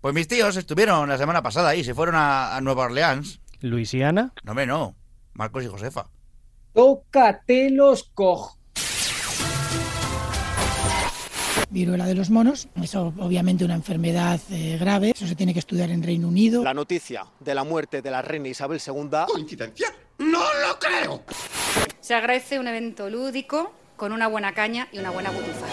Pues mis tíos estuvieron la semana pasada ahí, se fueron a, a Nueva Orleans. ¿Luisiana? No, hombre, no. Marcos y Josefa. Tócate los coj. viruela de los monos. Es obviamente una enfermedad eh, grave. Eso se tiene que estudiar en Reino Unido. La noticia de la muerte de la reina Isabel II. ¿Coincidencia? ¡No lo creo! Se agradece un evento lúdico con una buena caña y una buena butufada.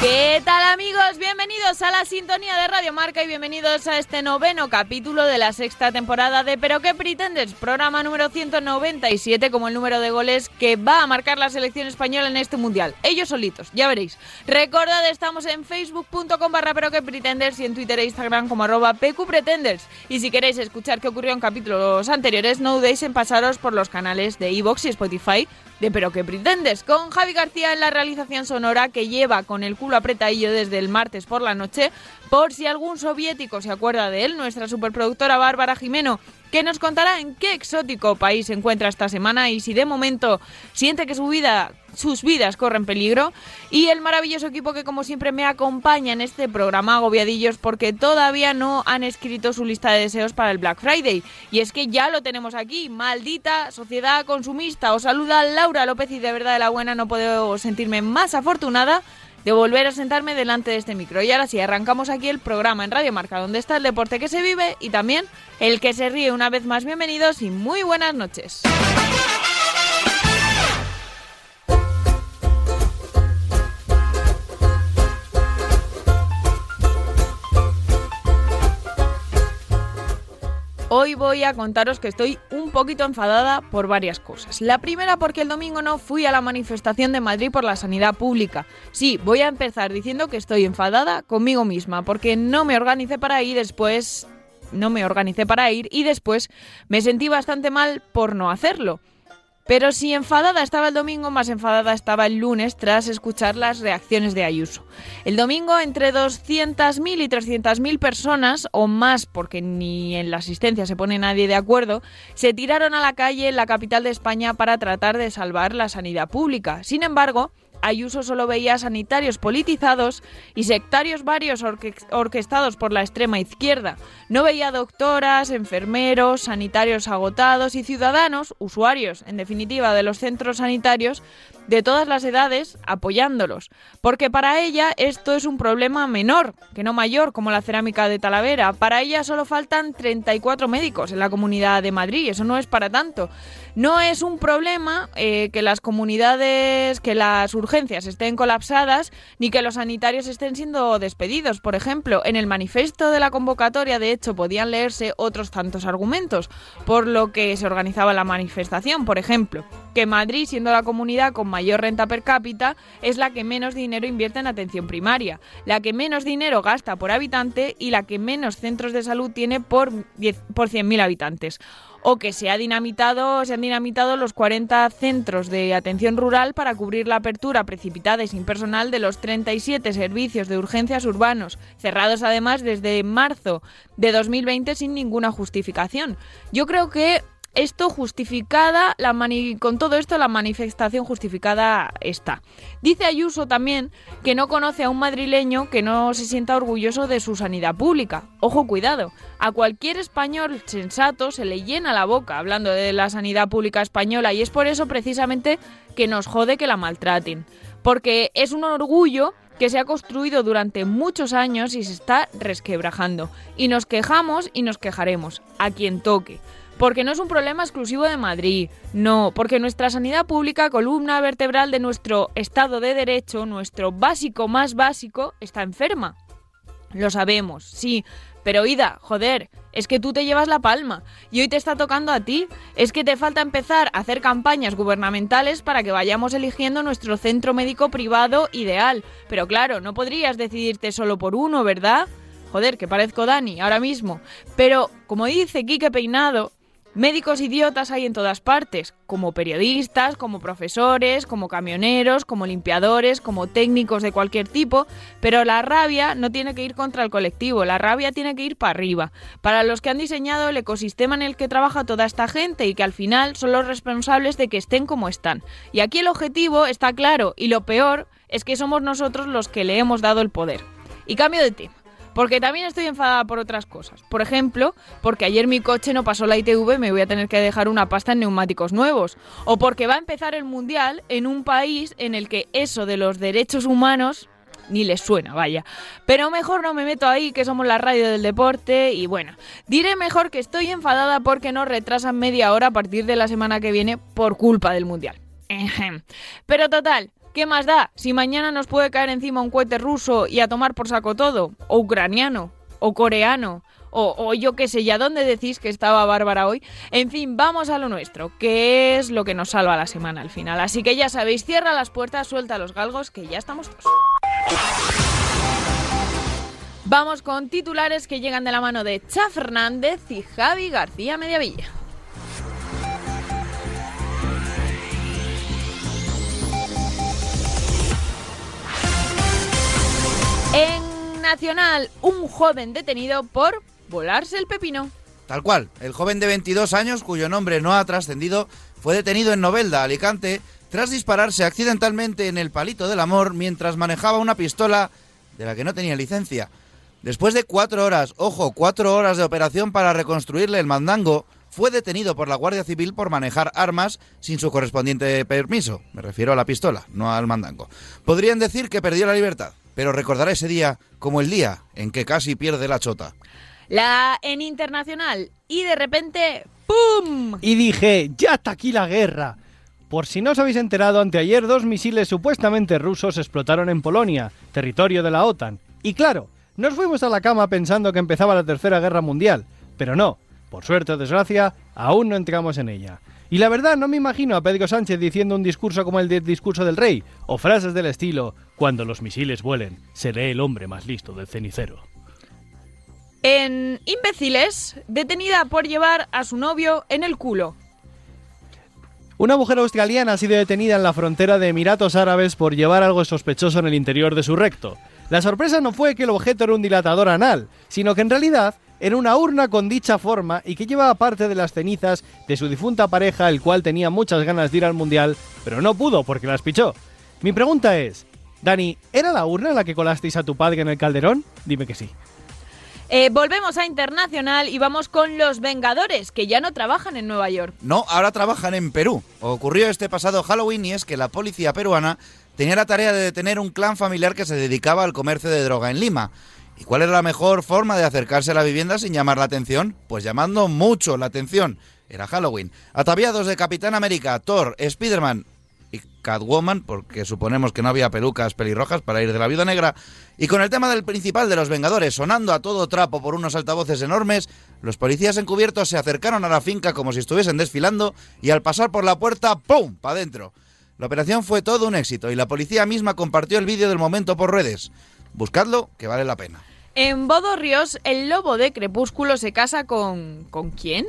¿Qué tal amigos? Bienvenidos a la sintonía de Radio Marca y bienvenidos a este noveno capítulo de la sexta temporada de Pero qué pretendes, programa número 197 como el número de goles que va a marcar la selección española en este mundial. Ellos solitos, ya veréis. Recordad, estamos en facebook.com barra Pero qué pretendes y en Twitter e Instagram como arroba PQPretenders. Y si queréis escuchar qué ocurrió en capítulos anteriores, no dudéis en pasaros por los canales de Evox y Spotify de Pero qué pretendes, con Javi García en la realización sonora que lleva con el culo apretadillo desde el martes por la noche, por si algún soviético se acuerda de él, nuestra superproductora Bárbara Jimeno, que nos contará en qué exótico país se encuentra esta semana y si de momento siente que su vida, sus vidas corren peligro. Y el maravilloso equipo que como siempre me acompaña en este programa agobiadillos porque todavía no han escrito su lista de deseos para el Black Friday. Y es que ya lo tenemos aquí, maldita sociedad consumista. Os saluda Laura López y de verdad de la buena no puedo sentirme más afortunada de volver a sentarme delante de este micro. Y ahora sí, arrancamos aquí el programa en Radio Marca, donde está el deporte que se vive y también el que se ríe. Una vez más, bienvenidos y muy buenas noches. Hoy voy a contaros que estoy un poquito enfadada por varias cosas. La primera porque el domingo no fui a la manifestación de Madrid por la sanidad pública. Sí, voy a empezar diciendo que estoy enfadada conmigo misma porque no me organicé para ir después no me organicé para ir y después me sentí bastante mal por no hacerlo. Pero si enfadada estaba el domingo, más enfadada estaba el lunes tras escuchar las reacciones de Ayuso. El domingo entre 200.000 y 300.000 personas, o más porque ni en la asistencia se pone nadie de acuerdo, se tiraron a la calle en la capital de España para tratar de salvar la sanidad pública. Sin embargo, Ayuso solo veía sanitarios politizados y sectarios varios orquestados por la extrema izquierda. No veía doctoras, enfermeros, sanitarios agotados y ciudadanos, usuarios, en definitiva, de los centros sanitarios, de todas las edades apoyándolos, porque para ella esto es un problema menor, que no mayor, como la cerámica de Talavera. Para ella solo faltan 34 médicos en la comunidad de Madrid, eso no es para tanto. No es un problema eh, que las comunidades, que las urgencias estén colapsadas, ni que los sanitarios estén siendo despedidos. Por ejemplo, en el manifiesto de la convocatoria, de hecho, podían leerse otros tantos argumentos, por lo que se organizaba la manifestación. Por ejemplo, que Madrid, siendo la comunidad con mayor renta per cápita, es la que menos dinero invierte en atención primaria, la que menos dinero gasta por habitante y la que menos centros de salud tiene por, por 100.000 habitantes o que se, ha dinamitado, se han dinamitado los 40 centros de atención rural para cubrir la apertura precipitada y sin personal de los 37 servicios de urgencias urbanos, cerrados además desde marzo de 2020 sin ninguna justificación. Yo creo que esto justificada, con todo esto la manifestación justificada está. Dice Ayuso también que no conoce a un madrileño que no se sienta orgulloso de su sanidad pública. Ojo, cuidado, a cualquier español sensato se le llena la boca hablando de la sanidad pública española y es por eso precisamente que nos jode que la maltraten. Porque es un orgullo que se ha construido durante muchos años y se está resquebrajando. Y nos quejamos y nos quejaremos, a quien toque. Porque no es un problema exclusivo de Madrid, no, porque nuestra sanidad pública, columna vertebral de nuestro Estado de Derecho, nuestro básico más básico, está enferma. Lo sabemos, sí, pero Ida, joder, es que tú te llevas la palma y hoy te está tocando a ti. Es que te falta empezar a hacer campañas gubernamentales para que vayamos eligiendo nuestro centro médico privado ideal. Pero claro, no podrías decidirte solo por uno, ¿verdad? Joder, que parezco Dani ahora mismo. Pero, como dice Quique Peinado, Médicos idiotas hay en todas partes, como periodistas, como profesores, como camioneros, como limpiadores, como técnicos de cualquier tipo, pero la rabia no tiene que ir contra el colectivo, la rabia tiene que ir para arriba, para los que han diseñado el ecosistema en el que trabaja toda esta gente y que al final son los responsables de que estén como están. Y aquí el objetivo está claro y lo peor es que somos nosotros los que le hemos dado el poder. Y cambio de tema. Porque también estoy enfadada por otras cosas. Por ejemplo, porque ayer mi coche no pasó la ITV me voy a tener que dejar una pasta en neumáticos nuevos. O porque va a empezar el Mundial en un país en el que eso de los derechos humanos ni les suena, vaya. Pero mejor no me meto ahí, que somos la radio del deporte. Y bueno, diré mejor que estoy enfadada porque nos retrasan media hora a partir de la semana que viene por culpa del Mundial. Pero total, ¿Qué más da? Si mañana nos puede caer encima un cohete ruso y a tomar por saco todo, o ucraniano, o coreano, o, yo qué sé, ¿ya dónde decís que estaba Bárbara hoy? En fin, vamos a lo nuestro, que es lo que nos salva la semana al final. Así que ya sabéis, cierra las puertas, suelta los galgos, que ya estamos todos. Vamos con titulares que llegan de la mano de Cha Fernández y Javi García Mediavilla. En Nacional, un joven detenido por volarse el pepino. Tal cual, el joven de 22 años, cuyo nombre no ha trascendido, fue detenido en Novelda, Alicante, tras dispararse accidentalmente en el palito del amor mientras manejaba una pistola de la que no tenía licencia. Después de cuatro horas, ojo, cuatro horas de operación para reconstruirle el mandango, fue detenido por la Guardia Civil por manejar armas sin su correspondiente permiso. Me refiero a la pistola, no al mandango. Podrían decir que perdió la libertad pero recordará ese día como el día en que casi pierde la chota. La en internacional y de repente ¡pum! Y dije, ya está aquí la guerra. Por si no os habéis enterado, anteayer dos misiles supuestamente rusos explotaron en Polonia, territorio de la OTAN. Y claro, nos fuimos a la cama pensando que empezaba la Tercera Guerra Mundial, pero no, por suerte o desgracia, aún no entramos en ella. Y la verdad, no me imagino a Pedro Sánchez diciendo un discurso como el del discurso del rey, o frases del estilo, cuando los misiles vuelen, seré el hombre más listo del cenicero. En Imbéciles, detenida por llevar a su novio en el culo. Una mujer australiana ha sido detenida en la frontera de Emiratos Árabes por llevar algo sospechoso en el interior de su recto. La sorpresa no fue que el objeto era un dilatador anal, sino que en realidad en una urna con dicha forma y que llevaba parte de las cenizas de su difunta pareja, el cual tenía muchas ganas de ir al mundial, pero no pudo porque las pichó. Mi pregunta es, Dani, ¿era la urna la que colasteis a tu padre en el calderón? Dime que sí. Eh, volvemos a Internacional y vamos con los Vengadores, que ya no trabajan en Nueva York. No, ahora trabajan en Perú. Ocurrió este pasado Halloween y es que la policía peruana tenía la tarea de detener un clan familiar que se dedicaba al comercio de droga en Lima. ¿Y cuál era la mejor forma de acercarse a la vivienda sin llamar la atención? Pues llamando mucho la atención. Era Halloween. Ataviados de Capitán América, Thor, Spider-Man y Catwoman, porque suponemos que no había pelucas pelirrojas para ir de la viuda negra, y con el tema del principal de los Vengadores sonando a todo trapo por unos altavoces enormes, los policías encubiertos se acercaron a la finca como si estuviesen desfilando y al pasar por la puerta, ¡pum!, para adentro. La operación fue todo un éxito y la policía misma compartió el vídeo del momento por redes. Buscadlo, que vale la pena. En Ríos, el lobo de Crepúsculo se casa con... ¿con quién?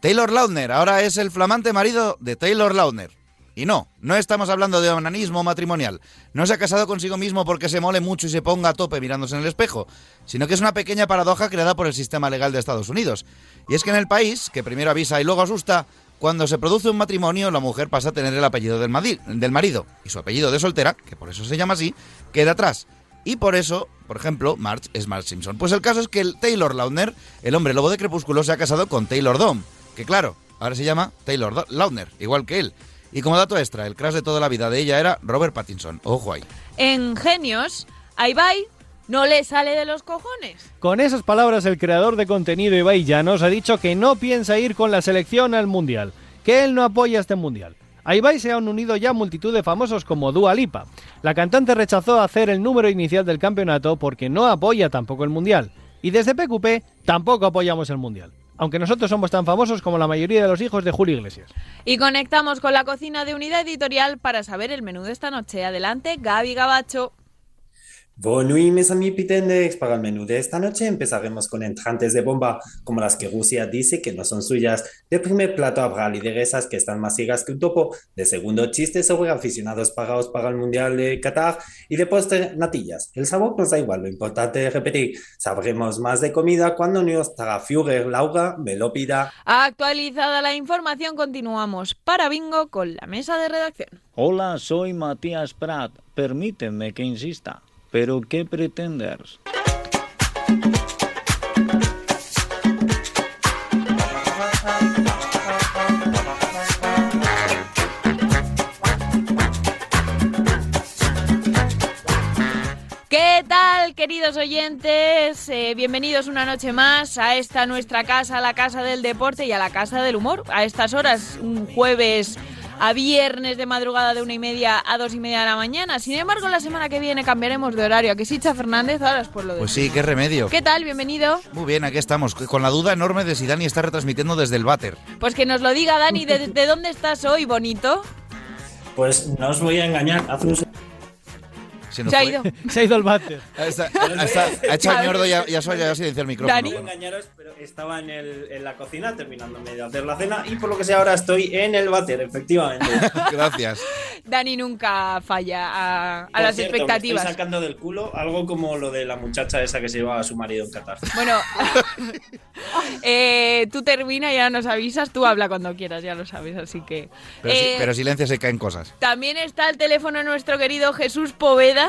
Taylor Lautner, ahora es el flamante marido de Taylor Lautner. Y no, no estamos hablando de onanismo matrimonial. No se ha casado consigo mismo porque se mole mucho y se ponga a tope mirándose en el espejo, sino que es una pequeña paradoja creada por el sistema legal de Estados Unidos. Y es que en el país, que primero avisa y luego asusta, cuando se produce un matrimonio, la mujer pasa a tener el apellido del, marido, y su apellido de soltera, que por eso se llama así, queda atrás. Y por eso, por ejemplo, March es March Simpson. Pues el caso es que el Taylor Lautner, el hombre lobo de Crepúsculo, se ha casado con Taylor Dom, que claro, ahora se llama Taylor Lautner, igual que él. Y como dato extra, el crash de toda la vida de ella era Robert Pattinson. Ojo ahí. En Genios, Ibai no le sale de los cojones. Con esas palabras, el creador de contenido Ibai Llanos ha dicho que no piensa ir con la selección al Mundial, que él no apoya este Mundial. A Ibai se han unido ya multitud de famosos como Dua Lipa. La cantante rechazó hacer el número inicial del campeonato porque no apoya tampoco el Mundial. Y desde PQP tampoco apoyamos el Mundial. Aunque nosotros somos tan famosos como la mayoría de los hijos de Julio Iglesias. Y conectamos con la cocina de Unidad Editorial para saber el menú de esta noche. Adelante, Gaby Gabacho. Mes amis Pitendex. Para el menú de esta noche empezaremos con entrantes de bomba, como las que Rusia dice que no son suyas. De primer plato habrá lideresas que están más ciegas que un topo. De segundo, chistes sobre aficionados pagados para el Mundial de Qatar. Y de postre, natillas. El sabor nos da igual, lo importante es repetir. Sabremos más de comida cuando nuestra Führer Laura me lo pida. Actualizada la información, continuamos para Bingo con la mesa de redacción. Hola, soy Matías Prat. Permíteme que insista. ¿Pero qué pretendes? ¿Qué tal, queridos oyentes? Eh, bienvenidos una noche más a esta nuestra casa, la casa del deporte y a la casa del humor. A estas horas, un jueves a viernes de madrugada de una y media a dos y media de la mañana. Sin embargo, la semana que viene cambiaremos de horario. ¿A que sí, Cha Fernández? Ahora es por lo de... Pues sí, qué remedio. ¿Qué tal? Bienvenido. Muy bien, aquí estamos, con la duda enorme de si Dani está retransmitiendo desde el váter. Pues que nos lo diga, Dani, ¿de, de dónde estás hoy, bonito? Pues no os voy a engañar, hace un Se, nos Se ha ido. Se ha ido el váter. Ha echado el ñordo y ya, ya solo ya silencia el micrófono. No voy a engañaros, pero estaba en, el- en la cocina terminándome de hacer la cena y por lo que sé ahora estoy en el váter, efectivamente. Gracias. Dani nunca falla a, a las cierto, me expectativas. estoy sacando del culo algo como lo de la muchacha esa que se llevaba a su marido en Qatar. Bueno, eh, tú termina, ya nos avisas, tú habla cuando quieras, ya lo sabes, así que... Pero, si- Eh, pero silencio se caen cosas. También está el teléfono nuestro querido Jesús Poveda.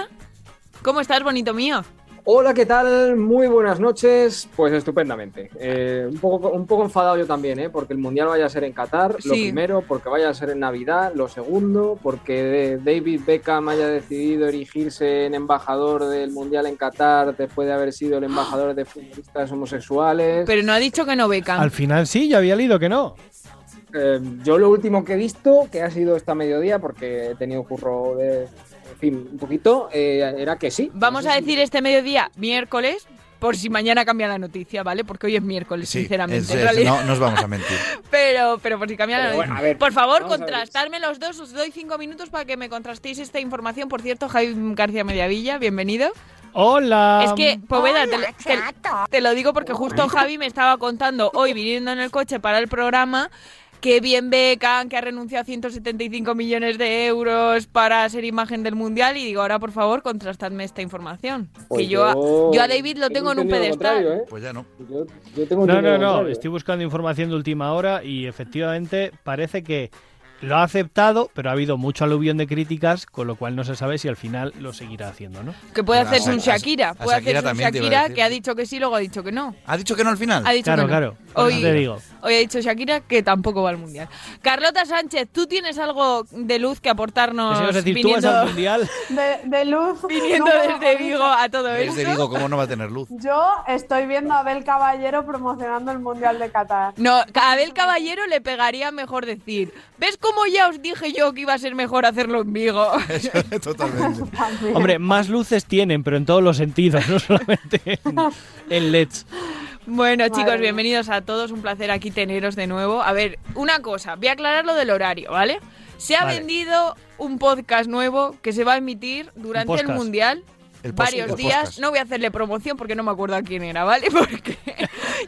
¿Cómo estás, bonito mío? Hola, ¿qué tal? Muy buenas noches. Pues estupendamente. Eh, un, poco, un poco enfadado yo también, ¿eh? porque el Mundial vaya a ser en Qatar, lo primero, porque vaya a ser en Navidad, lo segundo, porque David Beckham haya decidido erigirse en embajador del Mundial en Qatar después de haber sido el embajador de futbolistas homosexuales. Pero no ha dicho que no beca. Al final sí, yo había leído que no. Eh, yo lo último que he visto, que ha sido esta mediodía, porque he tenido curro de, en fin, un poquito, eh, era que sí. Vamos a decir este mediodía, miércoles, por si mañana cambia la noticia, ¿vale? Porque hoy es miércoles, Sí, sinceramente. es- no nos vamos a mentir. Pero, pero por si cambia la noticia. bueno, a ver, por favor, contrastarme los dos. Os doy cinco minutos para que me contrastéis esta información. Por cierto, Javi García Mediavilla, bienvenido. Hola. Es que, Poveda, te, lo- te- te lo digo porque justo Javi me estaba contando hoy, viniendo en el coche para el programa, que bien Beckham, que ha renunciado a 175 millones de euros para ser imagen del Mundial, y digo, ahora por favor, contrastadme esta información. Pues que yo, a, yo a David lo tengo en un pedestal. ¿eh? Pues ya no. Yo, yo tengo No, no, no. contrario. Estoy buscando información de última hora y efectivamente parece que lo ha aceptado, pero ha habido mucho aluvión de críticas, con lo cual no se sabe si al final lo seguirá haciendo, ¿no? Que puede A- hacerse a- un Shakira, a puede Shakira hacerse un Shakira que ha dicho que sí, luego ha dicho que no. ¿Ha dicho que no al final? Ha dicho Claro, que no. claro. Por Hoy, te digo. hoy ha dicho Shakira que tampoco va al mundial. Carlota Sánchez, ¿tú tienes algo de luz que aportarnos? Es decir, tú vas al mundial. De, de luz. viniendo no, desde no, Vigo a todo Desde esto. Vigo, ¿cómo no va a tener luz? Yo estoy viendo a Abel Caballero promocionando el Mundial de Qatar. No, a Abel Caballero le pegaría mejor decir, ¿ves cómo ya os dije yo que iba a ser mejor hacerlo en Vigo? Totalmente. Hombre, más luces tienen, pero en todos los sentidos, no solamente en, en LEDs. Bueno, Madre chicos, bienvenidos a todos. Un placer aquí teneros de nuevo. A ver, una cosa, voy a aclarar lo del horario, ¿vale? Se ha Vale. vendido un podcast nuevo que se va a emitir durante el. Mundial. El varios el días. podcast. No voy a hacerle promoción porque no me acuerdo a quién era, ¿vale? Porque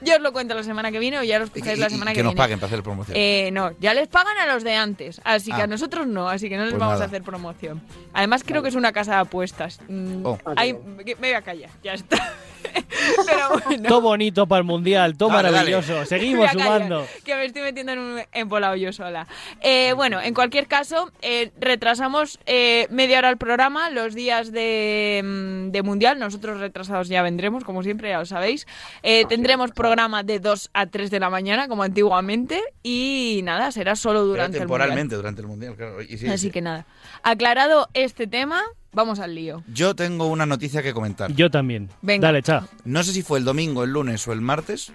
yo os lo cuento la semana que viene o ya lo Y, escucháis y- la y semana que que, nos viene. paguen para hacer promoción. Eh, no, ya les pagan a los de antes, así que Ah. a nosotros no, así que no les Pues vamos nada. a hacer promoción. Además creo que es una casa de apuestas. Mm, Oh. me voy a callar, ya está. Pero bueno. Todo bonito para el mundial, todo Dale, dale. maravilloso. Me Seguimos sumando. Que me estoy metiendo en un embolado yo sola. Eh, bueno, en cualquier caso, eh, retrasamos eh, media hora el programa, los días de, mm, de Mundial. Nosotros retrasados ya vendremos, como siempre, ya lo sabéis. Eh, tendremos programa de 2 a 3 de la mañana, como antiguamente. Y nada, será solo Pero durante el Mundial. temporalmente durante el mundial, claro. Y sí, Así sí. que nada. Aclarado este tema, vamos al lío. Yo tengo una noticia que comentar. Yo también. Venga. Dale, cha. No sé si fue el domingo, el lunes o el martes.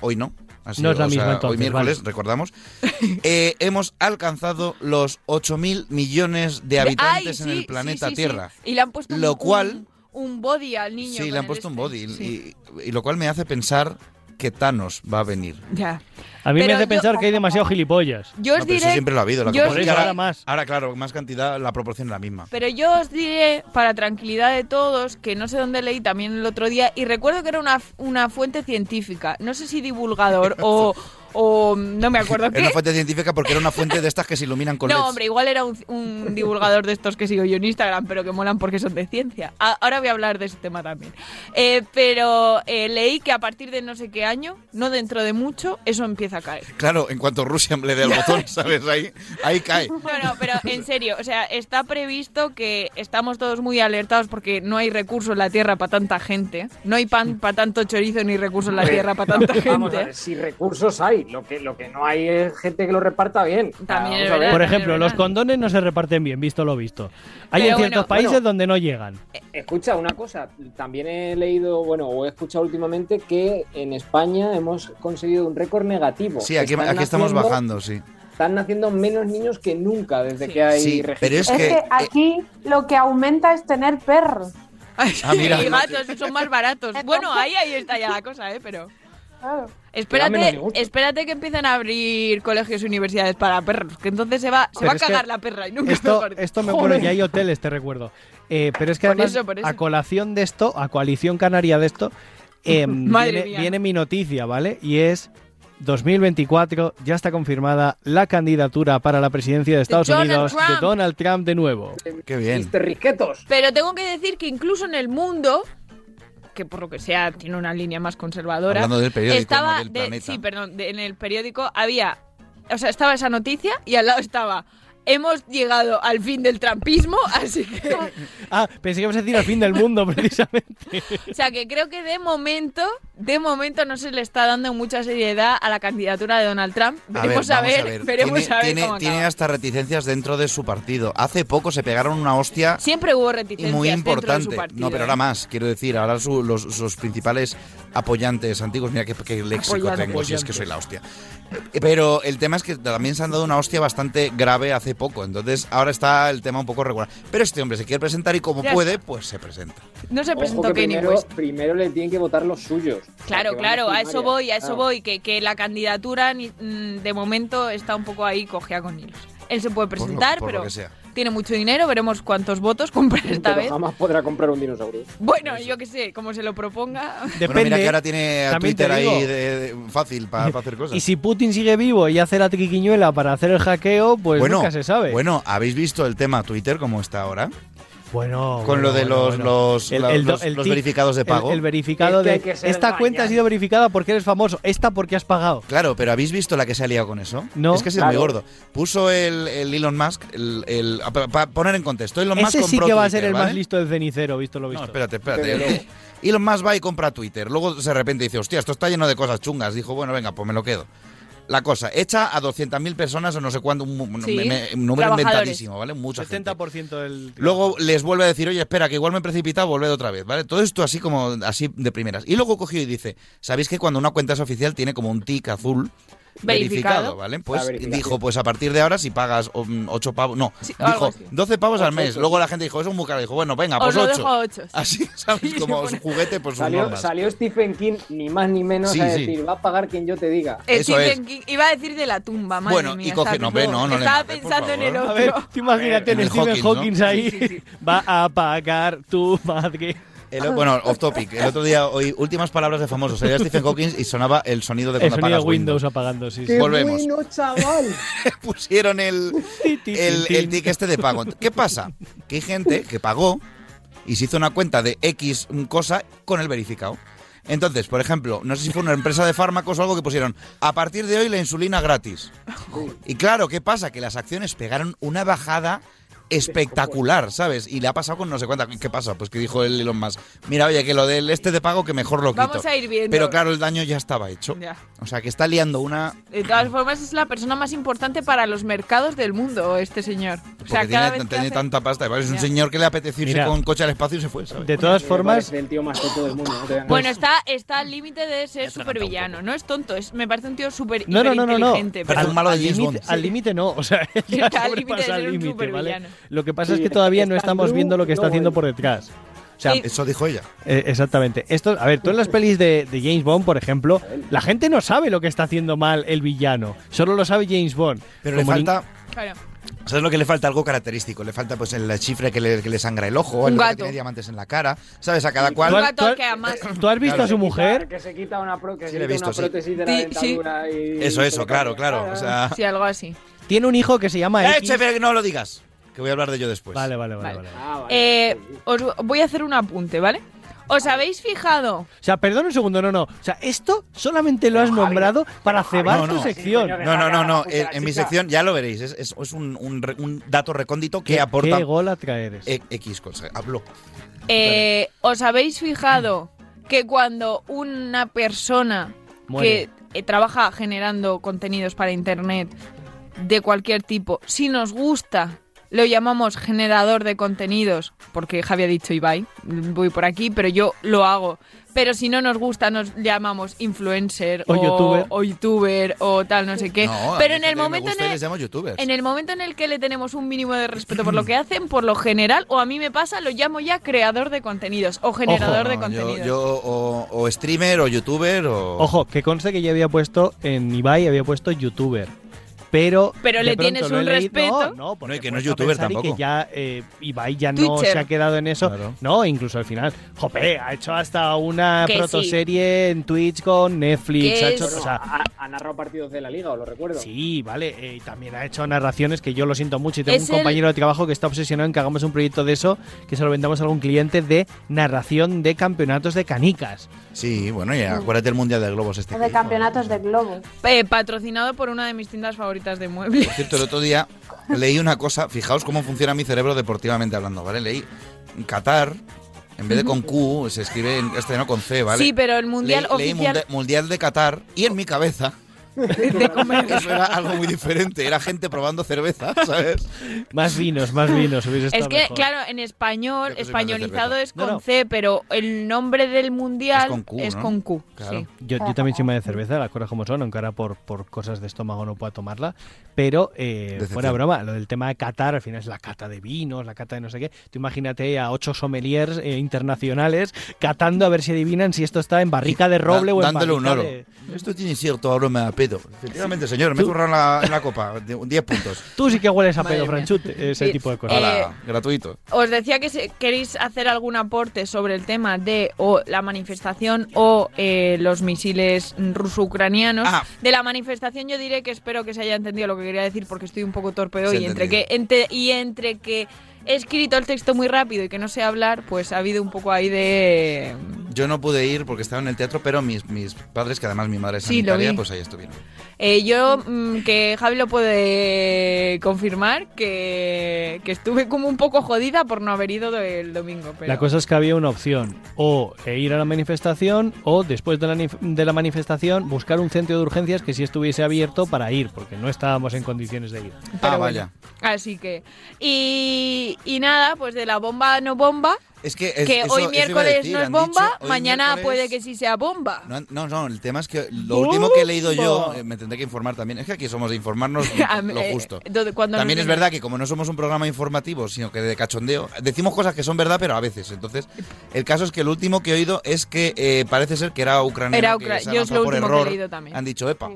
Hoy no. Ha No es la o sea, misma, entonces, Hoy miércoles, vale. recordamos. Eh, hemos alcanzado los 8.000 millones de habitantes Ay, en el planeta sí, sí, sí. Tierra. Y le han puesto un- Lo un- cual, un body al niño. Sí, le han puesto un este. body. Sí. Y, y lo cual me hace pensar que Thanos va a venir. Ya. A mí me hace yo- pensar que hay demasiado gilipollas. Yo os No, pero diré. eso siempre lo ha habido. La yo os proporción- diré- ahora, más. ahora, claro, más cantidad, la proporción es la misma. Pero yo os diré, para tranquilidad de todos, que no sé dónde leí también el otro día, y recuerdo que era una, una fuente científica, no sé si divulgador o, o no me acuerdo Era qué. una fuente científica porque era una fuente de estas que se iluminan con No, LEDs. hombre, igual era un, un divulgador de estos que sigo yo en Instagram, pero que molan porque son de ciencia. A- ahora voy a hablar de ese tema también. Eh, pero eh, leí que a partir de no sé qué año, no dentro de mucho, eso empieza a caer. Claro, en cuanto Rusia le dé el botón, ¿sabes? Ahí, ahí cae. No, no, pero en serio, o sea, está previsto que estamos todos muy alertados porque no hay recursos en la Tierra para tanta gente. No hay pan para tanto chorizo ni recursos en la Tierra para tanta Vamos a gente. ver, si recursos hay, lo que, lo que no hay es gente que lo reparta bien. También Vamos a ver. Por ejemplo, los condones no se reparten bien, visto lo visto. Hay Pero en ciertos bueno, países bueno. donde no llegan. Escucha, una cosa, también he leído, bueno, o he escuchado últimamente que en España hemos conseguido un récord negativo. Sí, aquí, aquí estamos bajando, sí. Están naciendo menos niños que nunca desde que hay Sí, pero es Es que... que aquí lo que aumenta es tener perros. Ah, mira. Y gatos son más baratos. Bueno, ahí, ahí está ya la cosa, ¿eh? Pero... Claro. Espérate, espérate que empiecen a abrir colegios y universidades para perros, que entonces se va, se Pero va a cagar la perra y nunca Esto, dicho. esto me bueno, ya hay hoteles, te recuerdo. Eh, pero es que Por además, eso, por eso. a colación de esto, a coalición canaria de esto, eh, Madre viene, mi noticia, ¿vale? Y es 2024, ya está confirmada la candidatura para la presidencia de Estados Donald Unidos Trump. de Donald Trump de nuevo. Qué bien. Pero tengo que decir que incluso en el mundo, que por lo que sea tiene una línea más conservadora, Hablando del periódico, estaba no del de- sí, perdón, de- en el periódico había, o sea, estaba esa noticia y al lado estaba hemos llegado al fin del trampismo, así que, Ah, pensé que ibas a decir al fin del mundo, precisamente. o sea, que creo que de momento, de momento no se le está dando mucha seriedad a la candidatura de Donald Trump. A ver, Veremos a vamos ver, a ver. veremos tiene, a ver tiene- cómo tiene acaba. hasta reticencias dentro de su partido. Hace poco se pegaron una hostia Siempre hubo y reticencias muy dentro de su importante. partido. No, pero ¿eh? ahora más, quiero decir, ahora su- los, sus principales apoyantes antiguos, mira qué, qué léxico Apoyantes. tengo, si es que soy la hostia. Pero el tema es que también se han dado una hostia bastante grave hace poco, entonces ahora está el tema un poco regular. Pero este hombre se quiere presentar y como Ya puede, está. pues se presenta. No se Ojo presentó que Kanye primero, West. primero le tienen que votar los suyos. Claro, claro, a eso voy, a eso Claro. voy, que, que la candidatura ni- mm, de momento está un poco ahí cogida con hilos. Él se puede Por lo- presentar, lo pero que sea. Tiene mucho dinero, veremos cuántos votos compra esta Pero vez. jamás podrá comprar un dinosaurio. Bueno, yo que sé, como se lo proponga. Bueno, mira que ahora tiene a Twitter ahí de- fácil para hacer cosas. Y si Putin sigue vivo y hace la triquiñuela para hacer el hackeo, pues bueno, nunca se sabe. Bueno, ¿habéis visto el tema Twitter como está ahora? Bueno, Con bueno, lo de los, bueno. los, El- la- el los- el los verificados de pago. El, verificado Es que hay de que esta cuenta ha sido verificada porque eres famoso, esta porque has pagado. Claro, pero ¿habéis visto la que se ha liado con eso? No. Es que es Claro. muy gordo. Puso el, el Elon Musk, el, el- para poner en contexto, Elon Musk Ese sí que va a Twitter, ser el ¿vale? más listo del cenicero, visto lo No, visto. espérate, Desde espérate. luego. Elon Musk va y compra Twitter. Luego de repente dice, hostia, esto está lleno de cosas chungas. Dijo, bueno, venga, pues me lo quedo. La cosa, echa a 200.000 personas o no sé cuánto, un, un- Sí, me- me- un número inventadísimo, ¿vale? Mucha gente. 70% del. Luego les vuelve a decir, oye, espera, que igual me he precipitado, volved otra vez, ¿vale? Todo esto así como, así de primeras. Y luego cogió y dice, ¿sabéis que cuando una cuenta es oficial tiene como un tic azul Verificado. ¿vale? Pues dijo, pues a partir de ahora si pagas 8 pavos, no, Sí, dijo así. 12 pavos al mes. Luego la gente dijo, eso es muy caro. Dijo, bueno, venga, pues lo 8. dejo a ocho. sí. Así, ¿sabes? Como su juguete, pues sus Salió, normas. salió Stephen King, ni más ni menos, Sí, a sí. decir, va a pagar quien yo te diga. Eso Stephen es. King iba a decir de la tumba, madre Bueno, y mía, coge- estaba no, ve, pensando- no, no le Estaba por pensando en el favor. A otro. ver, tú imagínate En Stephen. Hawking ahí. Va a pagar tu madre. El- bueno, off topic. El otro día oí últimas palabras de famosos. Sería Stephen Hawking y sonaba el sonido de El cuando sonido de apagas Windows apagando, sí, sí. ¡Qué Volvemos. bueno, chaval! Pusieron el, el, el tin. tic este de pago. ¿Qué pasa? Que hay gente que pagó y se hizo una cuenta de X cosa con el verificado. Entonces, por ejemplo, no sé si fue una empresa de fármacos o algo que pusieron, a partir de hoy la insulina gratis. Y claro, ¿qué pasa? Que las acciones pegaron una bajada espectacular, ¿sabes? Y le ha pasado con no sé cuánta. ¿Qué pasa? Pues que dijo el Elon Musk, mira, oye, que lo del este de pago que mejor lo quito. Vamos a ir viendo. Pero claro, el daño ya estaba hecho. Ya. O sea, que está liando una... De todas formas, es la persona más importante para los mercados del mundo, este señor. O Porque sea, cada tiene, vez que tiene hace- tanta pasta. Es un Ya. señor que le apetece irse Mira. con coche al espacio y se fue, ¿sabes? De todas formas, parece el tío más tonto del mundo. no te voy a engañar. Bueno, está, está al límite de ser supervillano. No es tonto, es, me parece un tío súper no, no, no, no, no. pero- un malo de al James límite- Bond. Al límite no, o sea, ya Está al límite de ser un ¿vale? Lo que pasa es que todavía no estamos viendo lo que está haciendo por detrás. O sea, Eso dijo ella. eh, exactamente. Esto, a ver, tú en las pelis de, de James Bond, por ejemplo, la gente no sabe lo que está haciendo mal el villano. Solo lo sabe James Bond. Pero le Como falta. Claro. ¿Sabes lo que le falta? Algo característico. Le falta pues el chifre que le, que le sangra el ojo, Un el que gato. tiene diamantes en la cara. ¿Sabes? A cada cual. ¿Tú has visto a su mujer? Que se quita una, pro- que Sí, se le he quita visto, una sí. prótesis de la Sí, sí. dentadura y... Eso, eso, claro, claro. O sea. Sí, algo así. Tiene un hijo que se llama ¡Eh, X. chefe, no lo digas! Que voy a hablar de ello después. Vale, vale, vale. Vale. vale. Ah, vale. Eh, os voy a hacer un apunte, ¿vale? ¿Os habéis fijado? O sea, perdón un segundo, no, no. O sea, esto solamente lo has nombrado para cebar No, tu no. sección. No, no, no, no. En, en mi sección ya lo veréis. Es, es- es un, un re- un dato recóndito que ¿Qué, aporta qué gol a traer e- X cosa. Habló. Eh, ¿Os habéis fijado que cuando una persona Muere. que eh, trabaja generando contenidos para Internet de cualquier tipo, si nos gusta, lo llamamos generador de contenidos, porque Javi ha dicho Ibai, voy por aquí, pero yo lo hago. Pero si no nos gusta, nos llamamos influencer O youtuber. o youtuber o tal, no sé qué. No, pero en el momento en el, les llamo youtubers. en el momento en el que le tenemos un mínimo de respeto por lo que hacen, por lo general, o a mí me pasa, lo llamo ya creador de contenidos o generador de yo, contenidos. yo o, o streamer o youtuber o. Ojo, que conste que yo había puesto en Ibai, había puesto youtuber. Pero. Pero de le pronto tienes un respeto. No, no, porque No, y que no es youtuber pensar y tampoco. que ya eh, Ibai ya no Twitcher. se ha quedado en eso. Claro. No, incluso al final. Jope, ha hecho hasta una Que sí. protoserie en Twitch con Netflix. Ha hecho, o sea, ha, ha narrado partidos de la liga, os lo recuerdo. Sí, vale. eh, y también ha hecho narraciones que yo lo siento mucho. Y tengo un el- compañero de trabajo que está obsesionado en que hagamos un proyecto de eso, que se lo vendamos a algún cliente de narración de campeonatos de canicas. Sí, bueno, y acuérdate del Mundial de Globos este. O de campeonatos de globo. Eh, patrocinado por una de mis tiendas favoritas de muebles. Por cierto, el otro día leí una cosa, fijaos cómo funciona mi cerebro deportivamente hablando, ¿vale? Leí Qatar, en vez de con Q, se escribe en este no con C, ¿vale? Sí, pero el mundial Leí- leí oficial Munde- mundial de Qatar y en mi cabeza de comer. eso era algo muy diferente, era gente probando cerveza, ¿sabes? Más vinos, más vinos. hubiese Es que, mejor. claro, en español, españolizado es con No, no. C, pero el nombre del mundial Es con Q, es ¿no? con Q. Claro. sí. Yo, yo también soy más de cerveza, las cosas como son, aunque ahora por, por cosas de estómago no pueda tomarla. Pero, eh, fuera broma, lo del tema de Qatar, al final es la cata de vinos, la cata de no sé qué. Tú imagínate a ocho sommeliers eh, internacionales catando a ver si adivinan si esto está en barrica de roble o en dándole un barrica oro. de- Esto tiene cierto aroma a pedo. Efectivamente, señor, me he en la, en la copa, de- 10 puntos. Tú sí que hueles a Madre pedo, mía. Franchute, ese Sí. tipo de cosas. Eh, gratuito. Os decía que si queréis hacer algún aporte sobre el tema de o la manifestación o eh, los misiles ruso-ucranianos. Ah. De la manifestación yo diré que espero que se haya entendido lo que quería decir porque estoy un poco torpe hoy Se ha y entre que entre, y entre que he escrito el texto muy rápido y que no sé hablar, pues ha habido un poco ahí de Yo no pude ir porque estaba en el teatro, pero mis, mis padres, que además mi madre es Sí, lo sanitaria, vi. pues ahí estuvieron. Eh, yo, mm, que Javi lo puede confirmar, que, que estuve como un poco jodida por no haber ido el domingo. Pero... La cosa es que había una opción, o e ir a la manifestación, o después de la, de la manifestación buscar un centro de urgencias que sí estuviese abierto para ir, porque no estábamos en condiciones de ir. Pero ah, bueno. vaya. Así que. Y, y nada, pues de la bomba no bomba. Es que, es- que eso- hoy miércoles decir, no es bomba, dicho, mañana puede que sí sea bomba. No, no, no, el tema es que lo último que he leído yo, eh, me tendré que informar también, es que aquí somos de informarnos lo eh, justo. cuando También es verdad que como no somos un programa informativo, sino que de cachondeo, decimos cosas que son verdad, pero a veces. Entonces, el caso es que el último que he oído es que eh, parece ser que era ucraniano. Era que ucra- se ha yo es lo por último que he error. leído también. Han dicho, epa.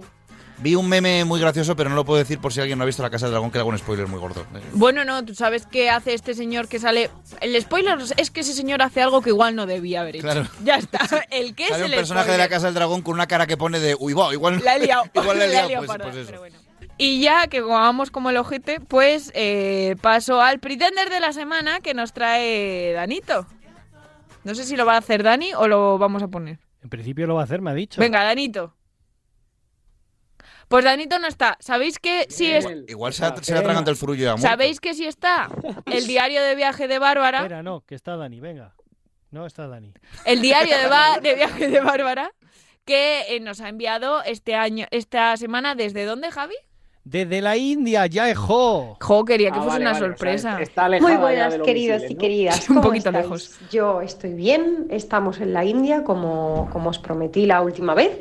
Vi un meme muy gracioso, pero no lo puedo decir por si alguien no ha visto La Casa del Dragón, que le hago un spoiler muy gordo. Bueno, no, tú sabes qué hace este señor que sale. El spoiler es que ese señor hace algo que igual no debía haber hecho. Claro. Ya está. El que es Sale un el personaje de La. Casa del Dragón con una cara que pone de, uy, va, igual, La he liado. igual la he La he liado, pues, pues eso. pero bueno. Y ya que vamos como el ojete, pues eh, paso al pretender de la semana que nos trae Danito. No sé si lo va a hacer Dani o lo vamos a poner. En principio lo va a hacer, me ha dicho. Venga, Danito. Pues Danito no está. ¿Sabéis que si es... Igual se, se le ha atragantado el furullo ya muerto. ¿Sabéis que si está el diario de viaje de Bárbara? Espera, no, que está Dani, venga. No está Dani. el diario de, viaje de Bárbara que eh, nos ha enviado este año, esta semana, ¿desde dónde, Javi? Desde la India, ya jo. Jo, quería que Ah, fuese vale, una vale, o sea, sorpresa. está Muy buenas, queridos misiles, y ¿no? queridas. Un ¿Cómo poquito estáis? lejos. Yo estoy bien, estamos en la India como, como os prometí la última vez.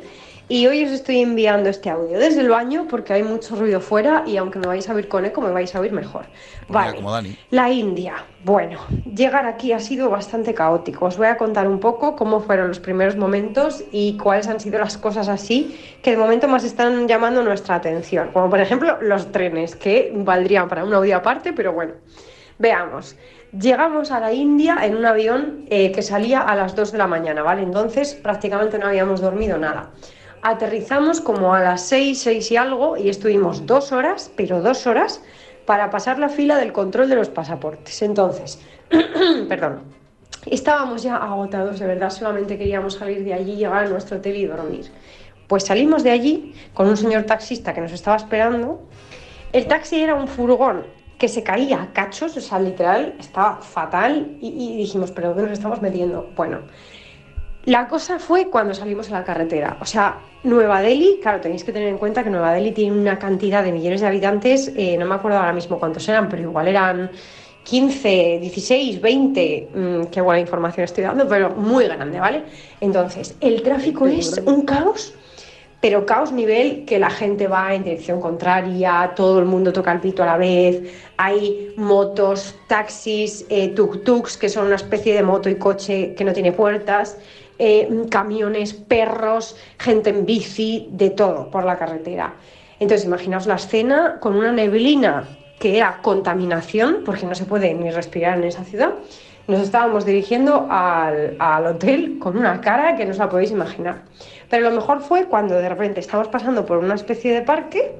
Y hoy os estoy enviando este audio desde el baño porque hay mucho ruido fuera y aunque me vais a oír con eco, me vais a oír mejor. Vale. como Dani. La India. Bueno, llegar aquí ha sido bastante caótico. Os voy a contar un poco cómo fueron los primeros momentos y cuáles han sido las cosas así que de momento más están llamando nuestra atención. Como por ejemplo los trenes, que valdrían para un audio aparte, pero bueno. Veamos. Llegamos a la India en un avión eh, que salía a las 2 de la mañana, ¿vale? Entonces prácticamente no habíamos dormido nada. Aterrizamos como a las 6, 6 y algo y estuvimos dos horas, pero dos horas, para pasar la fila del control de los pasaportes. Entonces, perdón, estábamos ya agotados, de verdad, solamente queríamos salir de allí, llegar a nuestro hotel y dormir. Pues salimos de allí con un señor taxista que nos estaba esperando. El taxi era un furgón que se caía a cachos, o sea, literal, estaba fatal y, y dijimos, pero ¿dónde nos estamos metiendo? Bueno, la cosa fue cuando salimos a la carretera. O sea, Nueva Delhi, claro, tenéis que tener en cuenta que Nueva Delhi tiene una cantidad de millones de habitantes, eh, no me acuerdo ahora mismo cuántos eran, pero igual eran 15, 16, 20, mm, qué buena información estoy dando, pero muy grande, ¿vale? Entonces, el tráfico es un caos, pero caos nivel que la gente va en dirección contraria, todo el mundo toca el pito a la vez, hay motos, taxis, eh, tuk-tuks, que son una especie de moto y coche que no tiene puertas, eh, camiones, perros, gente en bici, de todo por la carretera. Entonces, imaginaos la escena con una neblina que era contaminación, porque no se puede ni respirar en esa ciudad. Nos estábamos dirigiendo al, al hotel con una cara que no os la podéis imaginar. Pero lo mejor fue cuando de repente estamos pasando por una especie de parque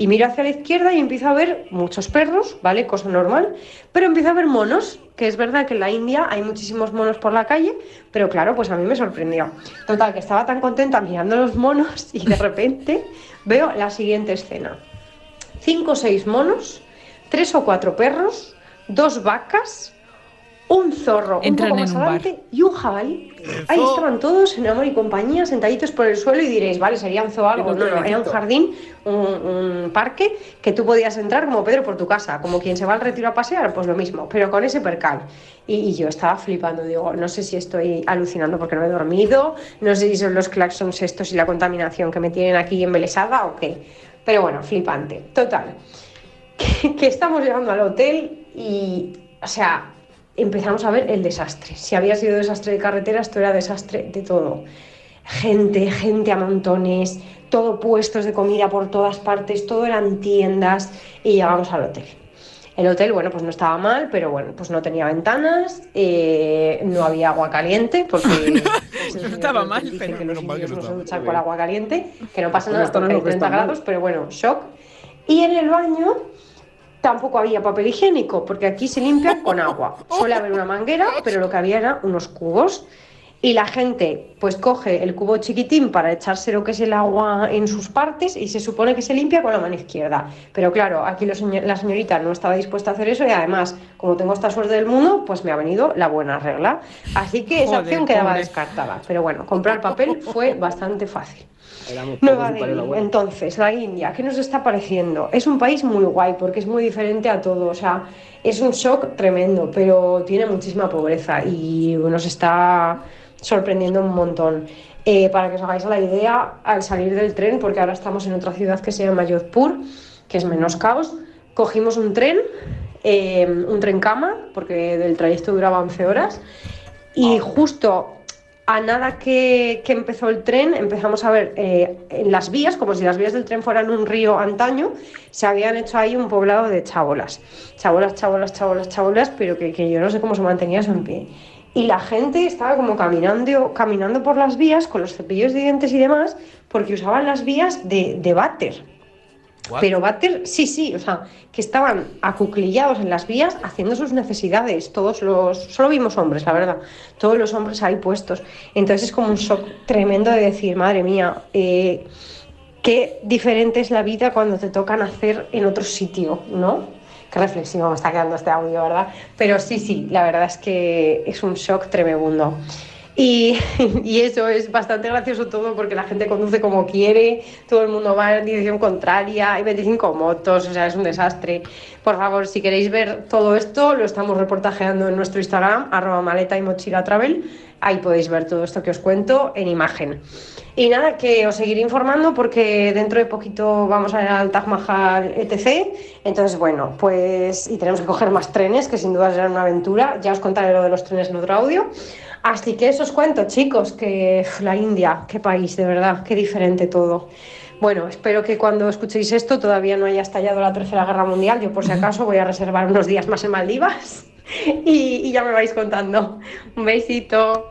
y miro hacia la izquierda y empiezo a ver muchos perros, ¿vale? Cosa normal, pero empiezo a ver monos, que es verdad que en la India hay muchísimos monos por la calle, pero claro, pues a mí me sorprendió. Total, que estaba tan contenta mirando los monos y de repente veo la siguiente escena. Cinco o seis monos, tres o cuatro perros, dos vacas, un zorro Entran un poco en más adelante y un jabalí. Ahí estaban todos en amor y compañía, sentaditos por el suelo y diréis, vale, sería un zoo algo. No, no, era un jardín, un, un parque que tú podías entrar como Pedro por tu casa, como quien se va al retiro a pasear, pues lo mismo, pero con ese percal. Y, y yo estaba flipando, digo, no sé si estoy alucinando porque no he dormido, no sé si son los claxons estos y la contaminación que me tienen aquí embelesada o qué. Pero bueno, flipante. Total, que, que estamos llegando al hotel y, o sea, empezamos a ver el desastre. Si había sido desastre de carretera, esto era desastre de todo. Gente, gente a montones, todo puestos de comida por todas partes, todo eran tiendas y llegamos al hotel. El hotel, bueno, pues no estaba mal, pero bueno, pues no tenía ventanas, eh, no había agua caliente, porque No estaba mal, pero... que los indios no se duchan con agua caliente, que no pasa nada no porque hay lo que 30 está mal. grados, pero bueno, shock. Y en el baño tampoco había papel higiénico, porque aquí se limpia con agua. Suele haber una manguera, pero lo que había era unos cubos. Y la gente pues coge el cubo chiquitín para echarse lo que es el agua en sus partes y se supone que se limpia con la mano izquierda. Pero claro, aquí lo señor- la señorita no estaba dispuesta a hacer eso y además, como tengo esta suerte del mundo, pues me ha venido la buena regla. Así que esa Joder, opción quedaba pobre. descartada. Pero bueno, comprar papel fue bastante fácil. Nueva Delhi, entonces, la India, ¿qué nos está pareciendo? Es un país muy guay porque es muy diferente a todo, o sea, es un shock tremendo, pero tiene muchísima pobreza y nos está sorprendiendo un montón. Eh, para que os hagáis la idea, al salir del tren, porque ahora estamos en otra ciudad que se llama Jodhpur, que es menos caos, cogimos un tren, eh, un tren cama, porque del trayecto duraba 11 horas, y justo a nada que, empezó el tren, empezamos a ver eh, en las vías, como si las vías del tren fueran un río antaño, se habían hecho ahí un poblado de chabolas. Chabolas, chabolas, chabolas, chabolas, pero que, que yo no sé cómo se mantenía eso en pie. Y la gente estaba como caminando, caminando por las vías con los cepillos de dientes y demás, porque usaban las vías de, de váter. Pero váter, sí, sí, o sea, que estaban acuclillados en las vías haciendo sus necesidades. Todos los, solo vimos hombres, la verdad, todos los hombres ahí puestos. Entonces es como un shock tremendo de decir, madre mía, eh, qué diferente es la vida cuando te toca nacer en otro sitio, ¿no? Qué reflexivo me está quedando este audio, ¿verdad? Pero sí, sí, la verdad es que es un shock tremendo. Y, eso es bastante gracioso todo porque la gente conduce como quiere, todo el mundo va en dirección contraria, hay 25 motos, o sea, es un desastre. Por favor, si queréis ver todo esto, lo estamos reportajeando en nuestro Instagram, arroba maleta y mochila travel. Ahí podéis ver todo esto que os cuento en imagen. Y nada, que os seguiré informando porque dentro de poquito vamos a ir al Taj Mahal etc. Entonces, bueno, pues y tenemos que coger más trenes, que sin duda será una aventura. Ya os contaré lo de los trenes en otro audio. Así que eso os cuento, chicos, que la India, qué país, de verdad, qué diferente todo. Bueno, espero que cuando escuchéis esto todavía no haya estallado la Tercera Guerra Mundial. Yo, por si acaso, voy a reservar unos días más en Maldivas y, y ya me vais contando. Un besito.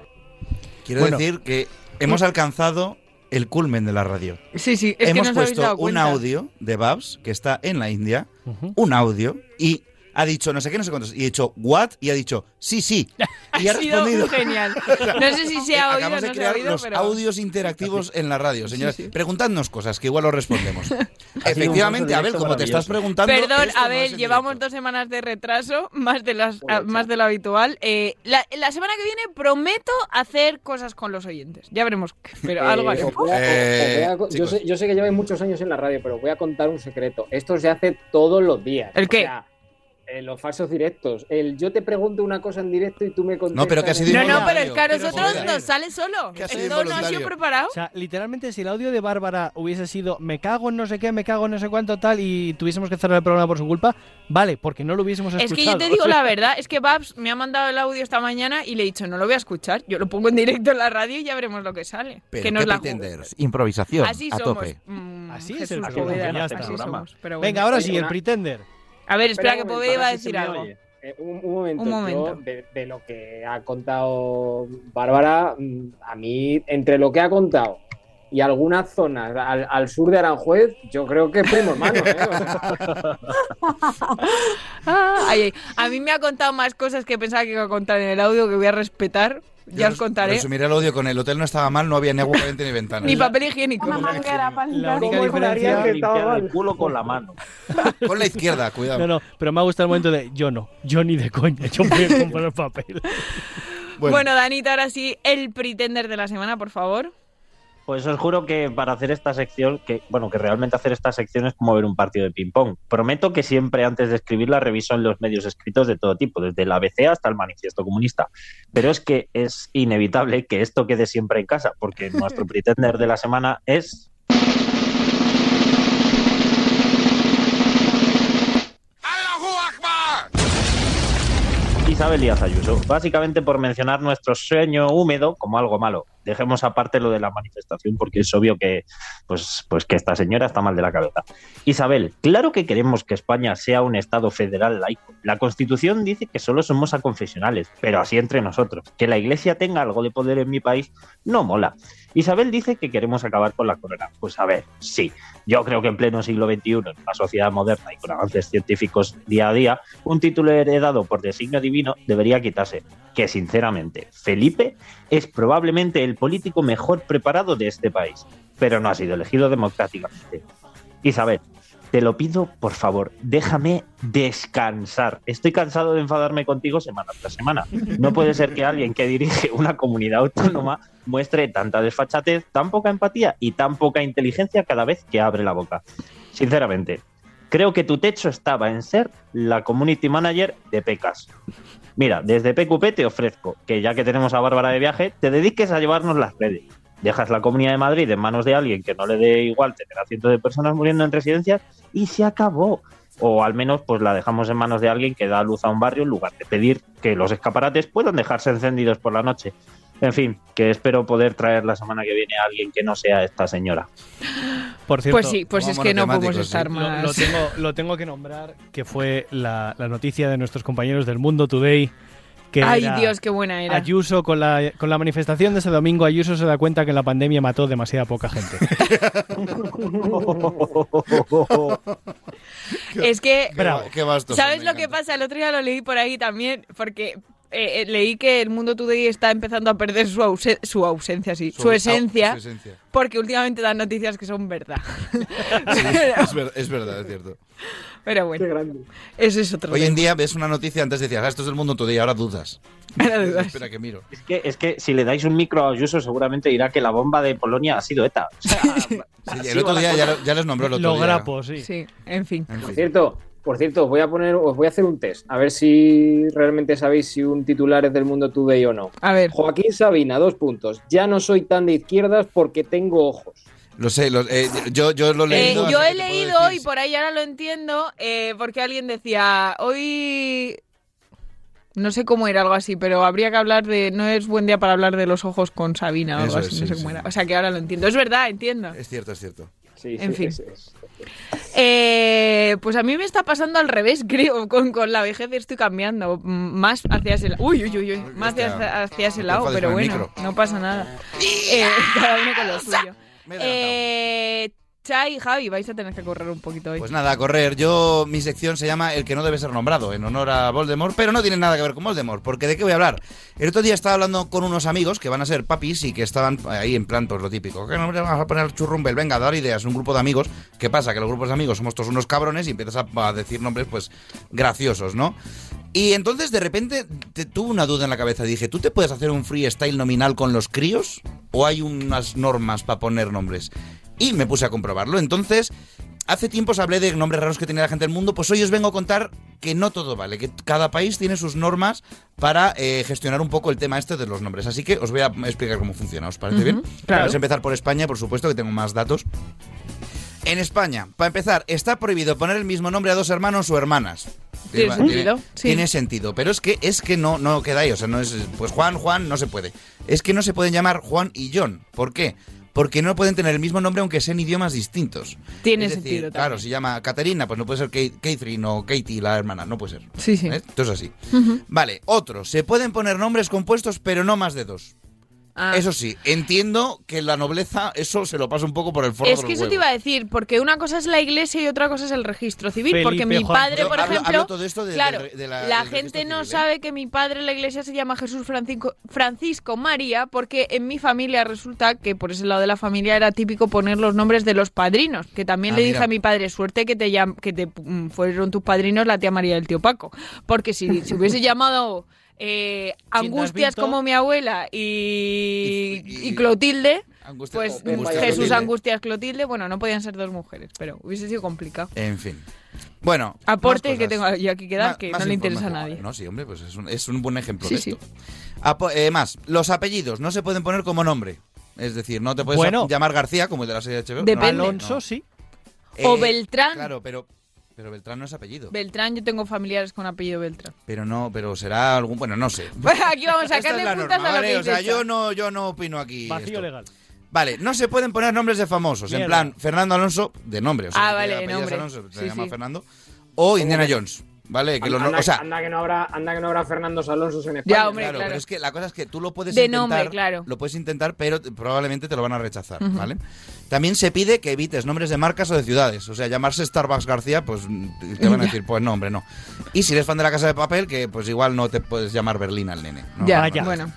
Quiero Bueno. decir que hemos alcanzado el culmen de la radio. Sí, sí, es que hemos habéis puesto dado un audio de Babs que está en la India, un audio, y ha dicho no sé qué, no sé cuántos, y he dicho what, y ha dicho sí, sí. Y ha Ha sido respondido. genial. No sé si se ha oído o Acabamos de se ha oído, los pero... audios interactivos en la radio, señores. Preguntadnos cosas que igual os respondemos. Efectivamente, Abel, como te estás preguntando. Perdón, no Abel, llevamos dos semanas de retraso, más de, las, a- más de lo habitual. Eh, la, la semana que viene prometo hacer cosas con los oyentes. Ya veremos, qué, pero algo Eh, haremos. Eh, yo, sé, yo sé que lleváis muchos años en la radio, pero voy a contar un secreto. Esto se hace todos los días. ¿El O qué? sea, eh, los falsos directos. El yo te pregunto una cosa en directo y tú me contestas. pero que ha sido No, no, pero es que a nosotros joder. nos sale solo. Esto no ha sido preparado. O sea, literalmente, si el audio de Bárbara hubiese sido me cago en no sé qué, me cago en no sé cuánto tal y tuviésemos que cerrar el programa por su culpa, vale, porque no lo hubiésemos Es escuchado. que yo te digo la verdad, es que Babs me ha mandado el audio esta mañana y le he dicho, no lo voy a escuchar, yo lo pongo en directo en la radio y ya veremos lo que sale. Pero que nos ¿qué la pretenders? Improvisación, Así a somos. tope. Mm, Así es el programa, Poveda, ya así está. somos, pero bueno. Venga, ahora sí, el una- Pretender. A ver, espera, que Poveda iba a decir algo. Eh, un, un momento, Un momento. yo, de, de lo que ha contado Bárbara, mm, a mí, entre lo que ha contado y algunas zonas al, al sur de Aranjuez, yo creo que primo hermano. ¿eh? Ah, ay, ay. A mí me ha contado más cosas que pensaba que iba a contar en el audio que voy a respetar. Ya os contaré. Resumiré el audio con el hotel no estaba mal, no había ni agua caliente ni ventanas. Ni papel higiénico. Una manguera para La única ¿Cómo diferencia. que estaba el culo con la mano. Con la izquierda, cuidado. No, no, pero me ha gustado el momento de yo no, yo ni de coña, yo voy a comprar papel. Bueno. Danita, ahora sí, el pretender de la semana, por favor. Pues os juro que para hacer esta sección, que bueno, que realmente hacer esta sección es como ver un partido de ping-pong. Prometo que siempre antes de escribirla reviso en los medios escritos de todo tipo, desde el ABC hasta el Manifiesto Comunista. Pero es que es inevitable que esto quede siempre en casa, porque nuestro pretender de la semana es Isabel Díaz Ayuso, básicamente por mencionar nuestro sueño húmedo como algo malo. Dejemos aparte lo de la manifestación porque es obvio que, pues, pues que esta señora está mal de la cabeza. Isabel, claro que queremos que España sea un Estado federal laico. La Constitución dice que solo somos a confesionales, pero así entre nosotros. Que la Iglesia tenga algo de poder en mi país no mola. Isabel dice que queremos acabar con la corona. Pues a ver, sí. Yo creo que en pleno siglo XXI, en una sociedad moderna y con avances científicos día a día, un título heredado por designio divino debería quitarse. Que sinceramente, Felipe es probablemente el político mejor preparado de este país, pero no ha sido elegido democráticamente. Isabel, te lo pido, por favor, déjame descansar. Estoy cansado de enfadarme contigo semana tras semana. No puede ser que alguien que dirige una comunidad autónoma muestre tanta desfachatez, tan poca empatía y tan poca inteligencia cada vez que abre la boca. Sinceramente, creo que tu techo estaba en ser la community manager de Pecas. Mira, desde PQP te ofrezco que ya que tenemos a Bárbara de viaje, te dediques a llevarnos las redes. Dejas la Comunidad de Madrid en manos de alguien que no le dé igual tener a cientos de personas muriendo en residencias y se acabó. O al menos pues la dejamos en manos de alguien que da luz a un barrio en lugar de pedir que los escaparates puedan dejarse encendidos por la noche. En fin, que espero poder traer la semana que viene a alguien que no sea esta señora. Por cierto, Pues sí, pues es que no podemos estar lo, más. lo tengo, lo tengo que nombrar, que fue la, la noticia de nuestros compañeros del Mundo Today. Que Ay, era Dios, qué buena era. Ayuso, con la, con la manifestación de ese domingo, Ayuso se da cuenta que la pandemia mató demasiada poca gente. Es que, Bravo. Qué vastos ¿sabes lo que pasa? El otro día lo leí por ahí también, porque eh, eh, leí que el mundo today está empezando a perder su, ause- su ausencia, sí, su, Su- esencia, su esencia. porque últimamente dan noticias que son verdad. Sí, es, ver- es verdad, es cierto. Pero bueno, ese es otro Hoy en día ves una noticia, antes decías, ah, esto es del mundo today, ahora dudas. Ahora dudas. Espera que miro. Es que, es que si le dais un micro a Ayuso, seguramente dirá que la bomba de Polonia ha sido ETA. O sea, Sí, el otro día ya, lo- ya les nombró el otro Los día. grapos, sí. Sí, en fin. En Por fin. cierto, por cierto, os voy a poner, os voy a hacer un test, a ver si realmente sabéis si un titular es del mundo today o no. A ver. Joaquín Sabina, dos puntos. Ya no soy tan de izquierdas porque tengo ojos. Lo sé, lo- eh, yo, yo lo he Eh, leído. yo he leído y por ahí ahora lo entiendo eh, porque alguien decía hoy no sé cómo era algo así pero habría que hablar de no es buen día para hablar de los ojos con Sabina o algo Eso es, así no sí, sé cómo sí. era o sea que ahora lo entiendo es verdad entiendo Es cierto, es cierto. Sí, En sí, fin. es- es- Eh, pues a mí me está pasando al revés creo con, con la vejez estoy cambiando más hacia ese lado uy uy uy, uy, más hacia, hacia ese lado pero bueno no pasa nada. Eh, cada uno con lo suyo. Eh, Y Javi vais a tener que correr un poquito hoy Pues nada, a correr. Yo, mi sección se llama El que no debe ser nombrado, en honor a Voldemort, pero no tiene nada que ver con Voldemort, porque ¿de qué voy a hablar? El otro día estaba hablando con unos amigos que van a ser papis y que estaban ahí en plan, pues lo típico. ¿Qué nombre vamos a poner churrumbel? Venga, a dar ideas. Un grupo de amigos. ¿Qué pasa? Que los grupos de amigos somos todos unos cabrones y empiezas a, decir nombres, pues, graciosos, ¿no? Y entonces de repente te tuve una duda en la cabeza. Dije, ¿tú te puedes hacer un freestyle nominal con los críos? ¿O hay unas normas para poner nombres? Y me puse a comprobarlo. Entonces, hace tiempo os hablé de nombres raros que tiene la gente del mundo. Pues hoy os vengo a contar que no todo vale, que cada país tiene sus normas para eh, gestionar un poco el tema este de los nombres. Así que os voy a explicar cómo funciona. ¿Os parece bien? claro. Vamos a empezar por España, por supuesto, que tengo más datos. En España, para empezar, está prohibido poner el mismo nombre a dos hermanos o hermanas. Tiene sentido, sí. Tiene sentido, pero es que es que no no queda ahí, o sea, no es pues Juan, Juan no se puede. Es que no se pueden llamar Juan y John. ¿Por qué? Porque no pueden tener el mismo nombre aunque sean idiomas distintos. Tiene Es decir, sentido Claro, también. si llama Caterina, pues no puede ser Kate- Catherine o Katie, la hermana, no puede ser. Sí, sí. ¿Eh? Esto es así. Vale, otro. Se pueden poner nombres compuestos, pero no más de dos. Ah. Eso sí, entiendo que la nobleza, eso se lo pasa un poco por el forro Es de que eso te iba a decir, porque una cosa es la iglesia y otra cosa es el registro civil. Felipe porque mi padre, por hablo- ejemplo. hablo todo esto de- claro, de- de la- la, del gente no civil, ¿eh? sabe que mi padre en la iglesia se llama Jesús Francisco, Francisco María, porque en mi familia resulta que por ese lado de la familia era típico poner los nombres de los padrinos. Que también Ah, le dije a mi padre, suerte que te, llam- que te mm, fueron tus padrinos la tía María y el tío Paco. Porque si se hubiese llamado. Eh, Angustias como mi abuela y, y Clotilde, Angustias- pues Jesús Clotilde. Angustias Clotilde, bueno, no podían ser dos mujeres, pero hubiese sido complicado. En fin. Bueno. Aporte que tengo yo aquí que dar, que más no le interesa a nadie. No, sí, hombre, pues es un, es un buen ejemplo Sí, de sí. esto. Apo- eh, más, los apellidos no se pueden poner como nombre. Es decir, no te puedes Bueno. llamar García, como el de la serie de HBO. Depende. No, Alonso, no. sí. O Eh, Beltrán. Claro, pero, pero Beltrán no es apellido. Beltrán, yo tengo familiares con apellido Beltrán. Pero no, pero será algún. Bueno, no sé. Bueno, aquí vamos a es sacarle puntas norma, a lo ¿vale? que O sea, dice yo no, yo no opino aquí. Vacío esto. legal. Vale, no se pueden poner nombres de famosos. En plan, Fernando Alonso, de nombre. O sea, Ah, vale, es nombre. Alonso, se Sí, llama sí. Fernando. O Indiana Jones. ¿Vale? Que lo no- anda, o sea, anda que no habrá, anda que no habrá Fernando Alonso en España. Ya, hombre, claro, claro. pero es que la cosa es que tú lo puedes De intentar. nombre, claro. Lo puedes intentar, pero probablemente te lo van a rechazar. ¿vale? También se pide que evites nombres de marcas o de ciudades. O sea, llamarse Starbucks García, pues te van a decir, pues no, hombre, no. Y si eres fan de la casa de papel, que pues igual no te puedes llamar Berlín al nene. ¿no? Ya, bueno.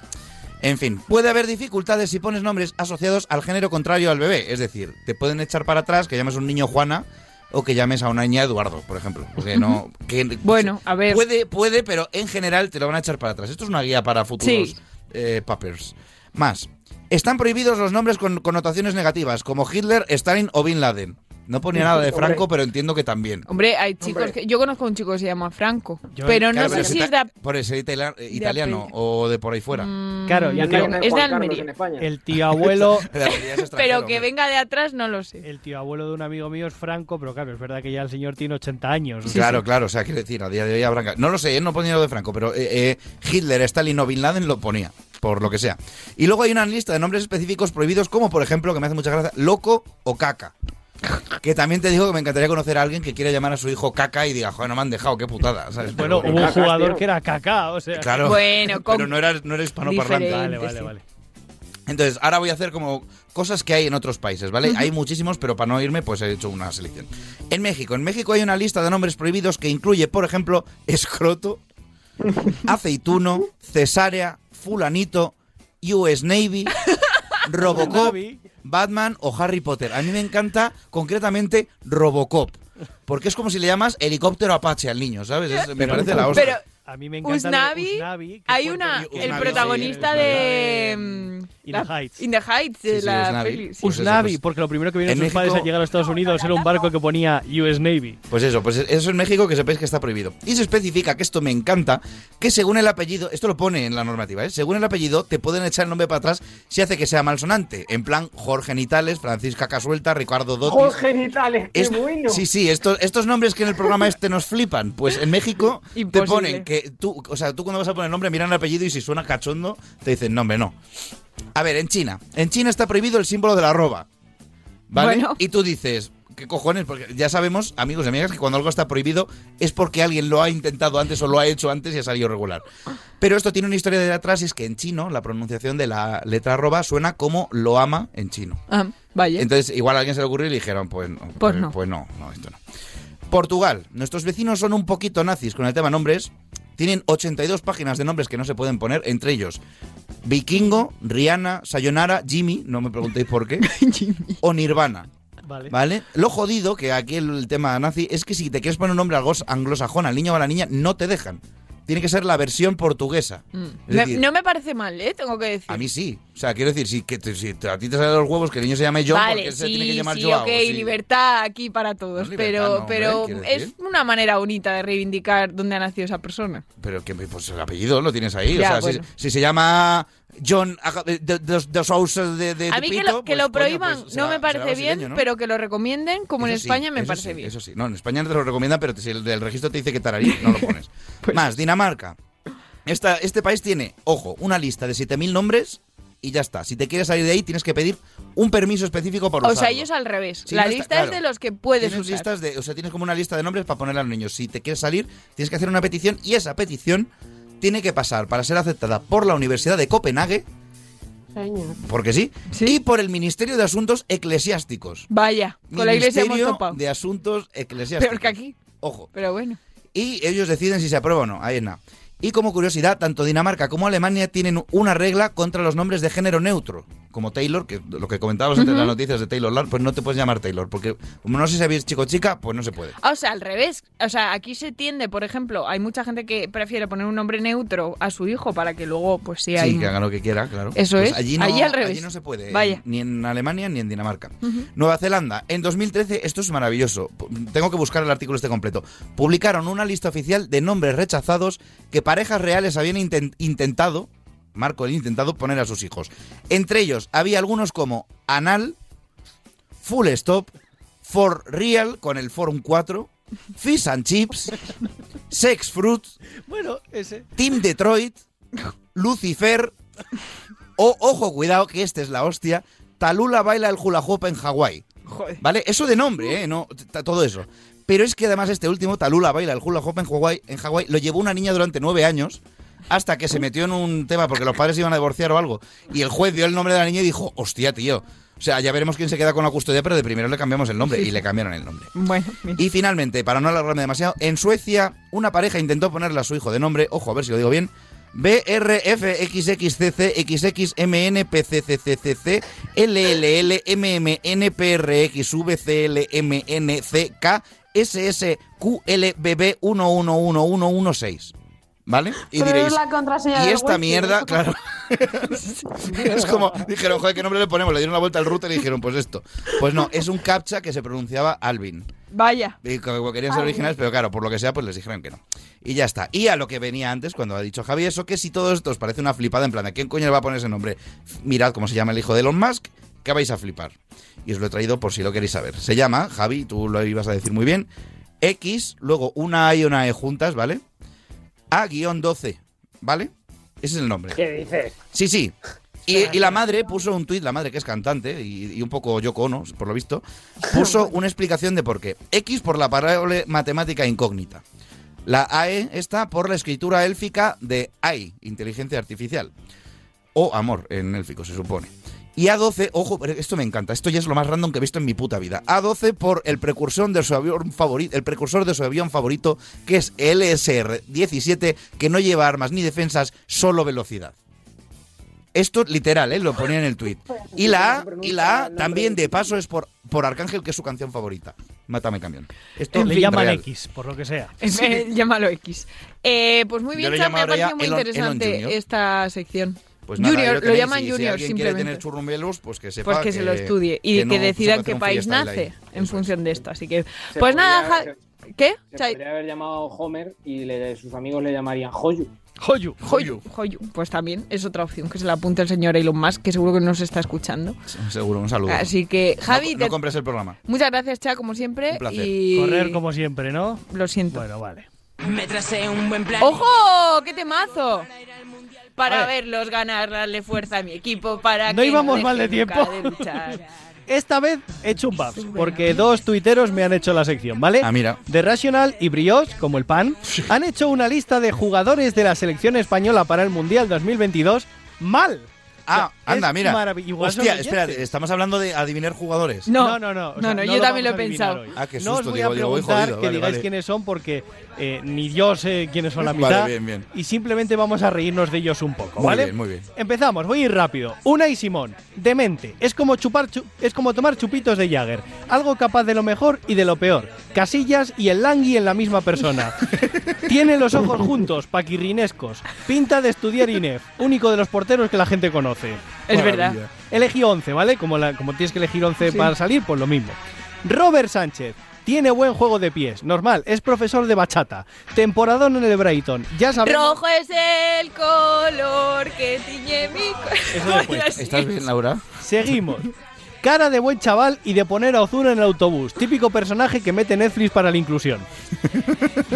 En fin, puede haber dificultades si pones nombres asociados al género contrario al bebé. Es decir, te pueden echar para atrás que llames a un niño Juana o que llames a una niña Eduardo, por ejemplo. Porque no. que- Bueno, a ver. Puede, puede, pero en general te lo van a echar para atrás. Esto es una guía para futuros Sí. eh, papers. Más. Están prohibidos los nombres con connotaciones negativas, como Hitler, Stalin o Bin Laden. No ponía nada de Hombre. Franco, pero entiendo que también. Hombre, hay chicos Hombre. que. Yo conozco a un chico que se llama Franco. Yo- pero no Claro, sé si es de. Por itala- eh, italiano apellido. o de por ahí fuera. Mm, Claro, y Y anda creo- que no hay es de Almería. en España. El tío abuelo, De Pero que hombre. venga de atrás, no lo sé. el tío abuelo de un amigo mío es Franco, pero claro, es verdad que ya el señor tiene 80 años. claro, claro, o sea, quiero decir, a día de hoy habrá... No lo sé, él no ponía lo de Franco, pero eh, eh, Hitler, Stalin o Bin Laden lo ponía, por lo que sea. Y luego hay una lista de nombres específicos prohibidos, como por ejemplo, que me hace mucha gracia, loco o caca. Que también te digo que me encantaría conocer a alguien que quiera llamar a su hijo caca y diga, joder, no me han dejado, qué putada, ¿sabes? Bueno, hubo un jugador tío. que era caca, o sea. Claro, Bueno, con- pero no era, no era hispanoparlante. Vale, vale, sí. vale. Entonces, ahora voy a hacer como cosas que hay en otros países, ¿vale? Hay muchísimos, pero para no irme, pues he hecho una selección. En México, en México hay una lista de nombres prohibidos que incluye, por ejemplo, escroto, aceituno, cesárea, fulanito, US Navy, Robocop. Batman o Harry Potter. A mí me encanta concretamente Robocop. porque es como si le llamas helicóptero Apache al niño, ¿sabes? Es- me parece la hostia. Pero A mí me encanta Usnavi, Usnavi, hay una, el- protagonista sí, de... In la- the Heights. In the Heights, de Sí, sí, la Usnavi. peli. sí. Pues eso, Usnavi, pues- porque lo primero que vieron sus padres al llegar a Estados Unidos era un barco que ponía US Navy. Pues eso, pues eso en México que sepáis que está prohibido. Y se especifica, que esto me encanta, que según el apellido, esto lo pone en la normativa, ¿eh? según el apellido te pueden echar el nombre para atrás si hace que sea malsonante. En plan, Jorge Nitales, Francisca Casuelta, Ricardo Dotis. Jorge Nitales, qué Es- bueno. Sí, sí, estos, estos nombres que en el programa este nos flipan. Pues en México te Imposible. ponen que tú, o sea, tú cuando vas a poner nombre miran el apellido y si suena cachondo te dicen nombre, no. A ver, en China. En China está prohibido el símbolo de la arroba. ¿Vale? Bueno. Y tú dices, ¿qué cojones? Porque ya sabemos, amigos y amigas, que cuando algo está prohibido es porque alguien lo ha intentado antes o lo ha hecho antes y ha salido regular. Pero esto tiene una historia de atrás y es que en chino la pronunciación de la letra arroba suena como lo ama en chino. Ah, vaya. Entonces, igual a alguien se le ocurrió y le dijeron, pues, no, Pues no. Pues no, no, esto no. Portugal. Nuestros vecinos son un poquito nazis con el tema nombres. Tienen 82 páginas de nombres que no se pueden poner, entre ellos Vikingo, Rihanna, Sayonara, Jimmy, no me preguntéis por qué, o Nirvana. Vale. ¿Vale? Lo jodido, que aquí el tema nazi, es que si te quieres poner un nombre algo anglosajón al niño o a la niña, no te dejan. Tiene que ser la versión portuguesa. Mm. Decir, no me parece mal, ¿eh? Tengo que decir. a mí sí. O sea, quiero decir, si, que si a ti te salen los huevos que el niño se llame John, porque vale, él se tiene que sí, llamar sí, Joao. ok, sí. libertad aquí para todos, No, pero, no, pero es una manera bonita de reivindicar dónde ha nacido esa persona. Pero que pues el apellido lo tienes ahí. Ya, o sea, bueno. si, si se llama John Aga- de, de, de, A mí que lo, que pues, lo coño, prohíban pues, no será- me parece bien, ¿no? pero que lo recomienden como en Eso sí, España me eso parece sí, bien. Eso sí. No, en España no te lo recomiendan, pero si el del registro te dice que tararí, no lo pones. Pues Más, Dinamarca. Esta, este país tiene, ojo, una lista de 7.000 nombres y ya está. Si te quieres salir de ahí, tienes que pedir un permiso específico por O usarlo. sea, ellos al revés. Sí, la no está- lista claro. es de los que puedes Tienes usar. listas de, o sea, tienes como una lista de nombres para ponerle a los niños. Si te quieres salir, tienes que hacer una petición y esa petición tiene que pasar para ser aceptada por la Universidad de Copenhague, Señor. porque sí, y por el Ministerio de Asuntos Eclesiásticos. Vaya, con la iglesia hemos Ministerio topado. de Asuntos Eclesiásticos. Peor que aquí. Ojo. Pero bueno. Y ellos deciden si se aprueba o no. Ahí es nada. Y como curiosidad, tanto Dinamarca como Alemania tienen una regla contra los nombres de género neutro. Como Taylor, que lo que comentábamos entre Ujú. las noticias de Taylor Lautner, pues no te puedes llamar Taylor, porque como no sé si habéis chico o chica, pues no se puede. O sea, al revés. O sea, aquí se tiende, por ejemplo, hay mucha gente que prefiere poner un nombre neutro a su hijo para que luego, pues sí, hay... Sí, que haga lo que quiera, claro. Eso Pues es. Allí, no, Allí al revés. allí no se puede, Vaya. ni en Alemania ni en Dinamarca. Nueva Zelanda, en 2013, esto es maravilloso. Tengo que buscar el artículo este completo. Publicaron una lista oficial de nombres rechazados que parejas reales habían inten- intentado, marco el intentado, poner a sus hijos. Entre ellos había algunos como Anal, Full Stop, For Real, con el Forum 4, Fish and Chips, Sex Fruit, Bueno, ese. Team Detroit, Lucifer o, ojo, cuidado, que este es la hostia, Talula baila el hula hoop en Hawái. ¿Vale? Eso de nombre, ¿eh? No, todo eso. Pero es que además este último, Talula baila el hula hoop en Hawái, en Hawái, lo llevó una niña durante nueve años hasta que se metió en un tema porque los padres iban a divorciar o algo. Y el juez vio el nombre de la niña y dijo, hostia, tío. O sea, ya veremos quién se queda con la custodia, pero de primero le cambiamos el nombre. Y le cambiaron el nombre. Bueno, Y finalmente, para no alargarme demasiado, en Suecia una pareja intentó ponerle a su hijo de nombre, ojo, a ver si lo digo bien, BRFXXCC LLLMMNPRXVCLMNCK SSQLBB111116. ¿Vale? Y Pero diréis, es la contraseña y esta mierda, claro. es como, dijeron, joder, ¿qué nombre le ponemos? Le dieron la vuelta al router y dijeron, pues esto. Pues no, es un captcha que se pronunciaba Alvin. Vaya. Y querían ser originales, pero claro, por lo que sea, pues les dijeron que no. Y ya está. Y a lo que venía antes, cuando ha dicho Javi eso, que si todo esto os parece una flipada, en plan, ¿a quién coño le va a poner ese nombre? Mirad cómo se llama el hijo de Elon Musk, que vais a flipar. Y os lo he traído por si lo queréis saber. Se llama, Javi, tú lo ibas a decir muy bien, X, luego una A y una E juntas, ¿vale? A-12, ¿vale? Ese es el nombre. ¿Qué dices? Sí, sí. Y, y la madre puso un tuit, la madre que es cantante y, y un poco Yoko Ono, por lo visto, puso una explicación de por qué. X por la variable matemática incógnita. La AE está por la escritura élfica de AI, inteligencia artificial. O amor en élfico, se supone. Y A12, ojo, pero esto me encanta, esto ya es lo más random que he visto en mi puta vida. A12 por el precursor de su avión favorito, el precursor de su avión favorito, que es el LSR-17, que no lleva armas ni defensas, solo velocidad. Esto literal, ¿eh? lo ponía en el tuit. Y la A, y la A también de paso es por, por Arcángel, que es su canción favorita. Mátame camión. Esto Le es llaman real. X, por lo que sea. Eh, Llámalo X. Eh, pues muy bien, le Sam, me ha parecido muy Elon- interesante Elon esta sección. Pues nada, junior, lo tenéis, llaman si Junior alguien quiere simplemente. tener churrumbelos, pues que sepa Pues que, se lo estudie y que, no decidan hacer qué país nace ahí. en función de esto. Así que, Se pues nada, ¿qué? Se Chai- podría haber llamado Homer y le- sus amigos le llamarían Hoyu. Joyu. Joyu, Joyu. Pues también es otra opción que se la apunte el señor Elon Musk, que seguro que nos está escuchando. Seguro, un saludo. Así que, Javi, no, compres el programa. muchas gracias, Cha, como siempre. Un placer. Y... Correr como siempre, ¿no? Lo siento. Bueno, vale. Me tracé un buen plan. ¡Ojo! ¡Qué temazo! Para verlos ganar, darle fuerza a mi equipo, para No que íbamos dejen mal de tiempo. de luchar. Esta vez he hecho un buff, porque dos tuiteros me han hecho la sección, ¿vale? Ah, mira. The Rational y Brioche, como el pan, han hecho una lista de jugadores de la selección española para el Mundial 2022 mal. Ah, O sea, anda, es mira. Hostia, espera, estamos hablando de adivinar jugadores. No, no, no. o no, sea, no, lo yo también lo he pensado. hoy. Ah, qué no os voy digo, a digo, voy preguntar jodido, que vale, digáis vale. quiénes son porque eh, ni yo sé quiénes son la Vale, mitad. bien, bien. Y simplemente vamos a reírnos de ellos un poco, Muy ¿vale? bien, muy bien. Empezamos, voy a ir rápido. Una y Simón, demente. Es como chupar chu- es como tomar chupitos de Jagger. Algo capaz de lo mejor y de lo peor. Casillas y el Langui en la misma persona. Tiene los ojos juntos, paquirrinescos. Pinta de estudiar INEF, único de los porteros que la gente conoce. Es verdad. Elegí 11, ¿vale? Como, la- como tienes que elegir 11 Sí. para salir, pues lo mismo. Robert Sánchez. Tiene buen juego de pies, normal, es profesor de bachata, temporadón en el Brighton, ya sabemos... Rojo es el color que tiñe mi corazón. ¿Estás bien, Laura? Seguimos. Cara de buen chaval y de poner a Ozuna en el autobús. Típico personaje que mete Netflix para la inclusión.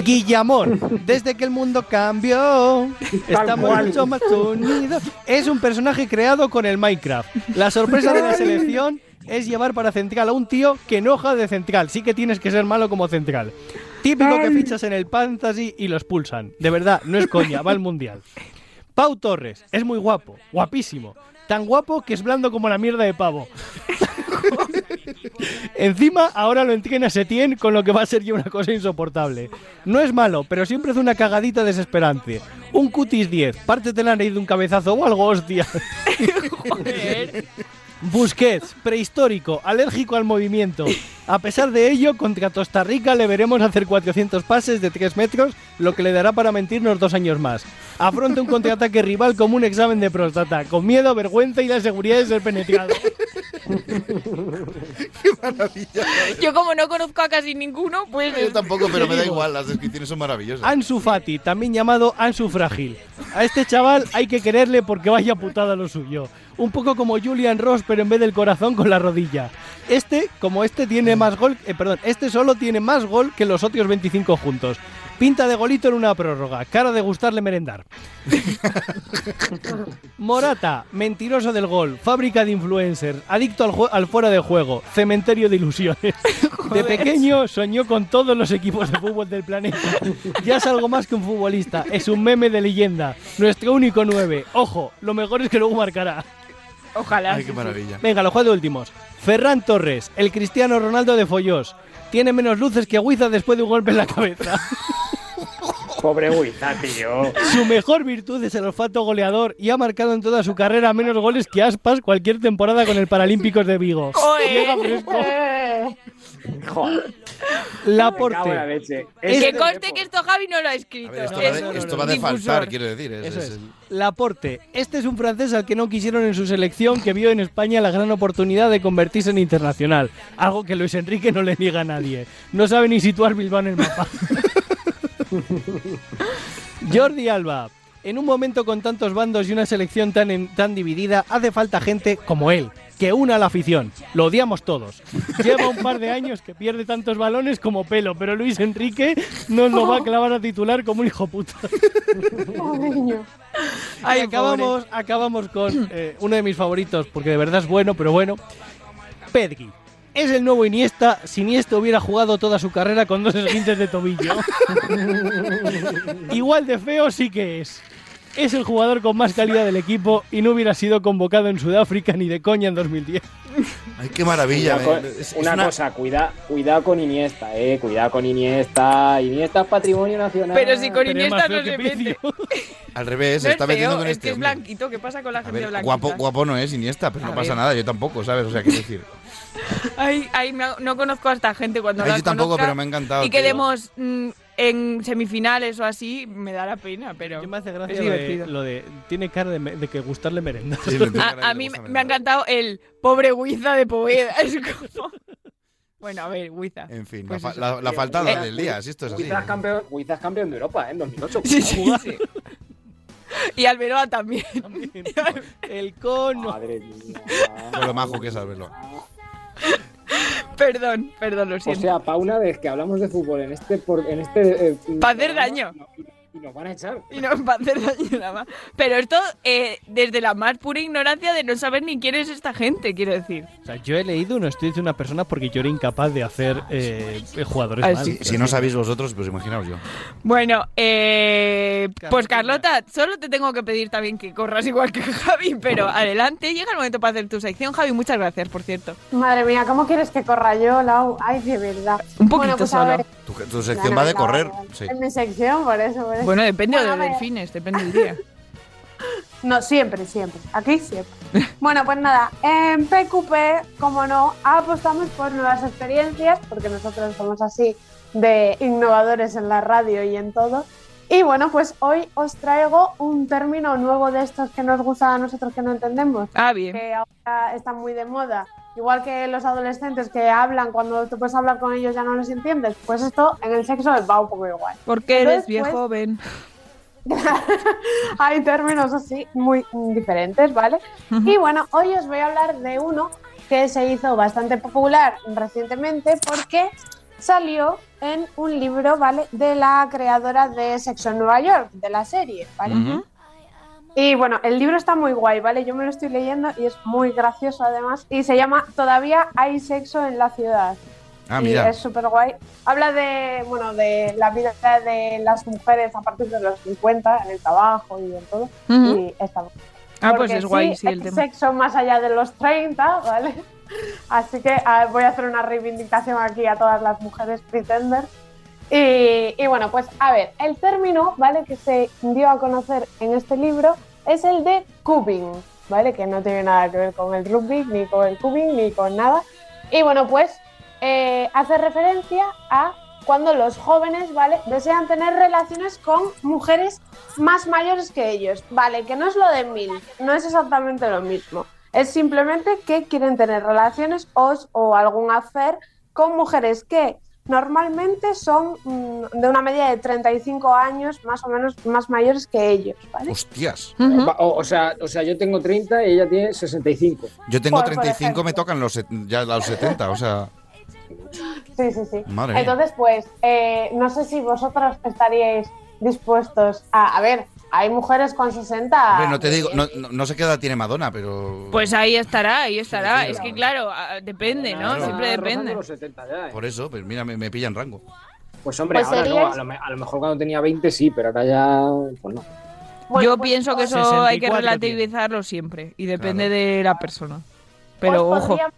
Guillamón. Desde que el mundo cambió, estamos mucho más unidos. Es un personaje creado con el Minecraft. La sorpresa de la selección es llevar para central a un tío que enoja de central. Sí que tienes que ser malo como central. Típico que fichas en el fantasy y lo expulsan. De verdad, no es coña, va al mundial. Pau Torres, es muy guapo, guapísimo. Tan guapo que es blando como la mierda de pavo. Encima, ahora lo entrena Setién, con lo que va a ser ya una cosa insoportable. No es malo, pero siempre hace una cagadita desesperante. Un cutis 10, pártete la nariz de un cabezazo o algo, hostia. Busquets, prehistórico, alérgico al movimiento. A pesar de ello, contra Costa Rica le veremos hacer 400 pases de 3 metros, lo que le dará para mentirnos dos años más. Afronta un contraataque rival como un examen de próstata, con miedo, vergüenza y la seguridad de ser penetrado. Yo como no conozco a casi ninguno, pues... Yo tampoco, pero me da igual, las descripciones son maravillosas. Ansu Fati, también llamado Ansu Frágil. A este chaval hay que quererle porque vaya putada lo suyo. Un poco como Julian Ross, pero en vez del corazón con la rodilla. Este, como este tiene más gol, eh, perdón, este solo tiene más gol que los otros 25 juntos. Pinta de golito en una prórroga, cara de gustarle merendar. Morata, mentiroso del gol, fábrica de influencers, adicto al, al fuera de juego, cementerio de ilusiones. De pequeño soñó con todos los equipos de fútbol del planeta. Ya es algo más que un futbolista, es un meme de leyenda. Nuestro único 9. Ojo, lo mejor es que luego marcará. Ojalá. Ay, qué maravilla. Venga, los cuatro últimos. Ferran Torres, el Cristiano Ronaldo de Follós. Tiene menos luces que Huiza después de un golpe en la cabeza. Pobre Huiza, tío. Su mejor virtud es el olfato goleador y ha marcado en toda su carrera menos goles que Aspas cualquier temporada con el Paralímpicos de Vigo. Llega fresco. Joder. La que Este conste que esto Javi no lo ha escrito. A ver, esto, Es va de, un esto va de difusor. faltar, quiero decir. es- Eso es es. el- Laporte. Este es un francés al que no quisieron en su selección que vio en España la gran oportunidad de convertirse en internacional. Algo que Luis Enrique no le niega a nadie. No sabe ni situar Bilbao en el mapa. Jordi Alba. En un momento con tantos bandos y una selección tan, en- tan dividida, hace falta gente como él, que una a la afición. Lo odiamos todos. Lleva un par de años que pierde tantos balones como pelo, pero Luis Enrique nos lo va a clavar a titular como un hijo puta. Ay, acabamos, acabamos con eh, uno de mis favoritos, porque de verdad es bueno, pero bueno. Pedri. Es el nuevo Iniesta si Iniesta hubiera jugado toda su carrera con dos esguinces de tobillo. Igual de feo sí que es. Es el jugador con más calidad del equipo y no hubiera sido convocado en Sudáfrica ni de coña en 2010. Ay, qué maravilla. Una, co- eh, es- es una cosa, cuida, cuidado con Iniesta, eh. Cuidado con Iniesta. Iniesta es patrimonio nacional. Pero si con Pero Iniesta no se mete. Al revés, se No es está metiendo feo, con es este que es blanquito. ¿Qué pasa con la gente ver, blanquita? guapo, guapo no es Iniesta, pero A no pasa ver. nada, yo tampoco, ¿sabes? O sea, quiero decir. Ay, ay, no, no conozco a esta gente cuando Ay, la yo tampoco, conozca pero me ha encantado, Y tío. quedemos en semifinales o así, me da la pena, pero Me hace gracia es lo de, divertido. lo de- Tiene cara de, me- de que gustarle merenda. A, a mí me, me ha encantado el pobre Huiza de Poveda. Es como... Bueno, a ver, Huiza. En fin, Pues la, eso. la- la Eh, faltada Huiza- del día, si esto es así. Es campeón, Huiza es campeón de Europa, ¿eh? En 2008. Sí, sí, sí. Y Alberoa también. El cono. Madre mía. Con lo majo que es Albelo. Perdón, perdón, lo O siento. sea, para una vez que hablamos de fútbol en este... Por, en este eh, Para hacer daño. Y nos van a echar. Y no va a hacer daño nada más. Pero esto eh, desde la más pura ignorancia de no saber ni quién es esta gente, quiero decir. O sea, yo he leído un estudio de una persona porque yo era incapaz de hacer eh, jugadores Ah, malos. sí. Si no sabéis vosotros, pues imaginaos yo. Bueno, eh, pues Carlota, solo te tengo que pedir también que corras igual que Javi, pero adelante, llega el momento para hacer tu sección. Javi, muchas gracias, por cierto. Madre mía, ¿cómo quieres que corra yo, Lau? Ay, de verdad. Un poquito bueno, pues solo. Tu, tu sección No, va de correr. no, Sí. En mi sección, por eso. por eso. Bueno, depende Bueno, de ver. delfines, depende del día. No, siempre, siempre. Aquí siempre. bueno, pues nada, en PQP, como no, apostamos por nuevas experiencias, porque nosotros somos así de innovadores en la radio y en todo. Y bueno, pues hoy os traigo un término nuevo de estos que nos gusta a nosotros que no entendemos. Ah, bien. Que ahora están muy de moda. Igual que los adolescentes que hablan, cuando tú puedes hablar con ellos ya no los entiendes. Pues esto en el sexo va un poco igual. Porque eres viejo, pues, ven. hay términos así muy diferentes, ¿vale? Y bueno, hoy os voy a hablar de uno que se hizo bastante popular recientemente porque salió en un libro, ¿vale? De la creadora de Sexo en Nueva York, de la serie, ¿vale? Y bueno, el libro está muy guay, ¿vale? Yo me lo estoy leyendo y es muy gracioso además. Y se llama Todavía hay sexo en la ciudad. Ah, y mira. es súper guay. Habla de, bueno, de la vida de las mujeres a partir de los 50 en el trabajo y en todo. Y está Ah, pues es guay, sí, el tema. sexo más allá de los 30, ¿vale? Así que ah, voy a hacer una reivindicación aquí a todas las mujeres pretenders. Y, bueno, pues a ver, el término, ¿vale? Que se dio a conocer en este libro es el de cubing, ¿vale? Que no tiene nada que ver con el rugby, ni con el cubing, ni con nada. Y bueno, pues eh, hace referencia a cuando los jóvenes, ¿vale? Desean tener relaciones con mujeres más mayores que ellos, ¿vale? Que no es lo de mil, no es exactamente lo mismo. Es simplemente que quieren tener relaciones o, o algún hacer con mujeres que normalmente son mm, de una media de 35 años, más o menos más mayores que ellos, ¿vale? Hostias. Va- o, o sea, o sea, yo tengo 30 y ella tiene 65. Yo tengo Por- por 35, me ejemplo. tocan los ya los 70, o sea. Sí, sí, sí. Madre. Entonces, pues, eh, no sé si vosotros estaríais dispuestos a... A ver, hay mujeres con 60... Hombre, no te digo, no, no, no sé qué edad tiene Madonna, pero. Pues ahí estará, ahí estará. sí, es que claro, ah, depende, ¿no? Claro. Siempre depende. los 70 ya, ¿eh? Por eso, pues mira, me, me pillan rango. Pues hombre, Pues ahora no, a lo, me- a lo mejor cuando tenía 20 sí, pero ahora ya, pues no. Bueno, Yo pues, pienso que eso hay que 64 relativizarlo siempre y depende Claro. de la persona. Pero os ojo, podríamos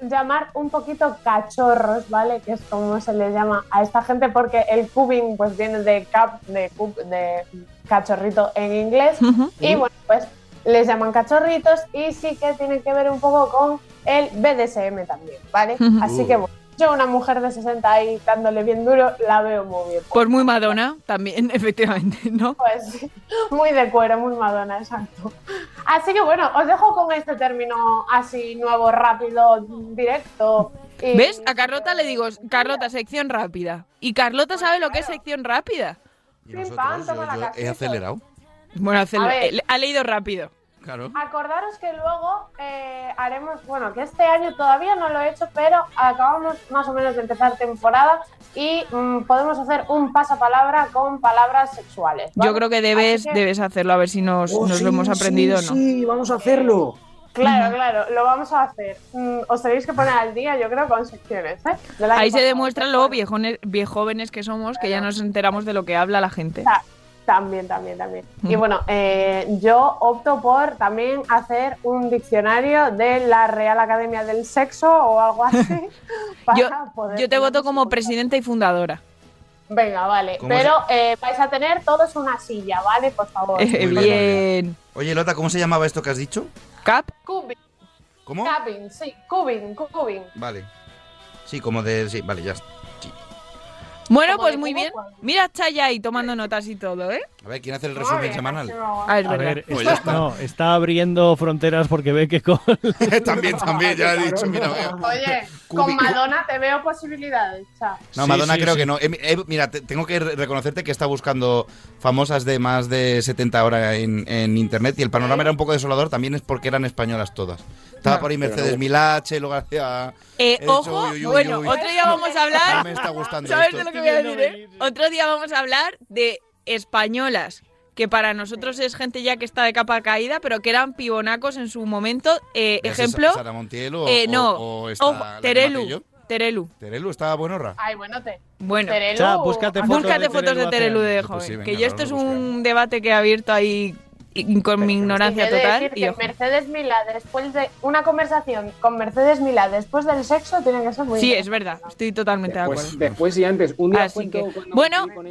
llamar un poquito cachorros, ¿vale? Que es como se les llama a esta gente porque el cubing pues viene de cap, de, cub, de cachorrito en inglés y bueno, pues les llaman cachorritos y sí que tiene que ver un poco con el BDSM también, ¿vale? Así que bueno, yo una mujer de 60 ahí dándole bien duro la veo muy bien. pues muy Madonna también, efectivamente, ¿no? Pues muy de cuero, muy Madonna, exacto. Así que bueno, os dejo con este término así nuevo, rápido, directo. y- ¿Ves? A Carlota le digo, Carlota, sección rápida. Y Carlota sabe lo que es sección rápida. Y Pim, nosotros, yo, la he acelerado. Bueno, ver. ha leído rápido. Claro. Acordaros que luego eh, haremos, bueno, que este año todavía no lo he hecho, pero acabamos más o menos de empezar temporada y mm, podemos hacer un pasapalabra con palabras sexuales. ¿vale? Yo creo que debes, que- debes hacerlo, a ver si nos, Oh, nos sí, lo hemos aprendido sí, o no. Sí, vamos a hacerlo. Claro, claro, lo vamos a hacer. Mm, os tenéis que poner al día, yo creo, con secciones. ¿eh? Ahí se demuestra lo viejones, viejóvenes que somos, que ya nos enteramos de lo que habla la gente. También, también, también. Y bueno, eh, yo opto por también hacer un diccionario de la Real Academia del Sexo o algo así. para Yo, poder yo te voto como presidenta y fundadora. Venga, vale. ¿Cómo Pero eh, vais a tener todos una silla, ¿vale? Por favor. Eh, bien. Oye, Lota, ¿cómo se llamaba esto que has dicho? Cap. Cubing. ¿Cómo? Cabin, sí, cubing, cubing. Vale. Sí, como de... Sí, vale, ya está. Bueno, Como pues muy bien. Mira Chaya ahí tomando notas y todo, ¿eh? A ver, ¿quién hace el resumen semanal? Ah, es A verdad. ver, Pues está, ya está. no, está abriendo fronteras porque ve que con... también, también, ya he dicho, mira, veo. Oye, Cubi- con Madonna te veo posibilidades, chao. No, Sí, Madonna sí, creo sí. que no. Eh, eh, mira, te- tengo que re- reconocerte que está buscando famosas de más de 70 horas en, en internet y el panorama era un poco desolador, también es porque eran españolas todas. Estaba por ahí Mercedes no. Milache, luego hacía... Eh, dicho, ojo, uy, uy, uy, bueno, uy. otro día vamos a hablar. No me está gustando ¿Sabes esto. de lo que voy a decir, eh? Otro día vamos a hablar de españolas que para nosotros es gente ya que está de capa caída, pero que eran pibonacos en su momento. Eh, ¿Es ejemplo, Sara Montiel o, eh, no, o- o esta, ojo, Terelu? Terelu. Terelu estaba buenorra. Ay, bueno, te. Bueno, Terelu. Cha, búscate fotos búscate de fotos Terelu de Terelu de años. joven. Pues sí, venga, que yo esto es un debate que he abierto ahí con mi ignorancia Sí, total. decir Y que. Mercedes Milá, después de una conversación con Mercedes Milá después del sexo, tiene que ser muy Sí, es verdad, estoy totalmente de acuerdo. Después, después y antes. Un día Así cuento que- cuando bueno. con.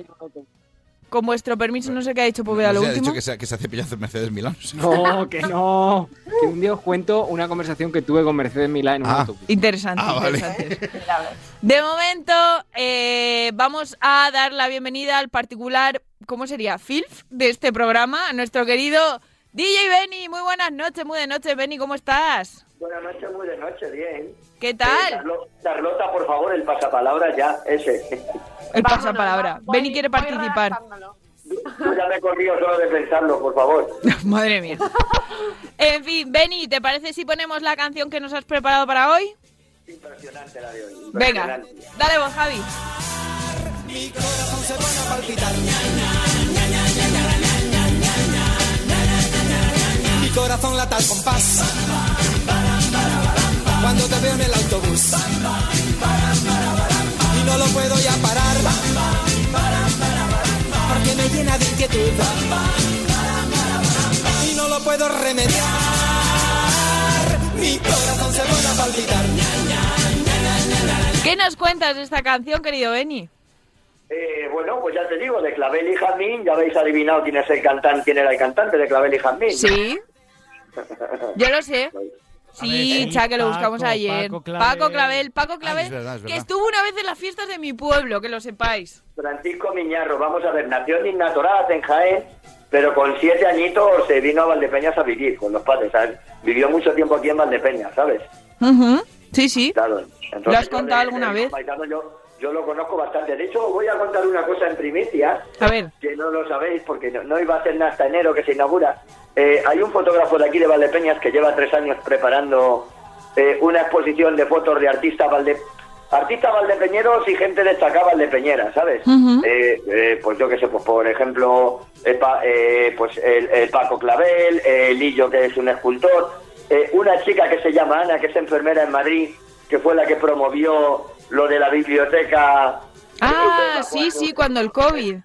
Con vuestro permiso, no sé qué ha dicho Poveda No lo sé, ha último. dicho que se, que se hace pillazo en Mercedes Milán. No, que no. Que un día os cuento una conversación que tuve con Mercedes Milá en un Ah. autobús. Interesante, Ah, vale. interesante. De momento, eh, vamos a dar la bienvenida al particular, ¿cómo sería? Filf de este programa, a nuestro querido DJ Benny. Muy buenas noches, muy de noche, Benny, ¿cómo estás? Buenas noches, muy de noche, bien. ¿Qué tal? Carlo- Carlota, por favor, el pasapalabra ya, ese. El Vámonos, pasapalabra. voy- Benny quiere participar. Tú ya me he corrido solo de pensarlo, por favor. Madre mía. En fin, Benny, ¿te parece si ponemos la canción que nos has preparado para hoy? Impresionante la de hoy. Venga, dale vos, Javi. Mi corazón se pone a palpitar. Mi corazón lata al compás. Cuando te veo en el autobús. Y no lo puedo ya parar. Porque me llena de inquietud. Y no lo puedo remediar. Mi corazón se pone a palpitar. ¿Qué nos cuentas de esta canción, querido Benny? Eh, bueno, pues ya te digo, de Clavel y Jazmín, ya habéis adivinado quién es el cantante, quién era el cantante de Clavel y Jazmín. Sí, yo lo sé. Sí, cha, que lo Paco, buscamos ayer. Paco Clavel. Paco Clavel, Paco Ah, Clavel, es verdad, es que estuvo una vez en las fiestas de mi pueblo, que lo sepáis. Francisco Miñarro, vamos a ver, nació en Innatorat, en Jaén, pero con siete añitos se vino a Valdepeñas a vivir con los padres, ¿sabes? Vivió mucho tiempo aquí en Valdepeñas, ¿sabes? Sí, sí. Claro. Entonces, ¿Lo has contado de- alguna vez? paisano Yo, yo lo conozco bastante. De hecho, voy a contar una cosa en primicia, A ver, que no lo sabéis porque no, no iba a ser nada hasta enero que se inaugura. Eh, hay un fotógrafo de aquí de Valdepeñas que lleva tres años preparando eh, una exposición de fotos de artistas valde artistas valdepeñeros y gente destacada valdepeñera, ¿sabes? Ujú. Eh, eh, pues yo qué sé, pues por ejemplo, el Pa- eh, pues el, el Paco Clavel, el Lillo, que es un escultor, eh, una chica que se llama Ana, que es enfermera en Madrid, que fue la que promovió lo de la biblioteca. ah, sí, sí, cuando el COVID.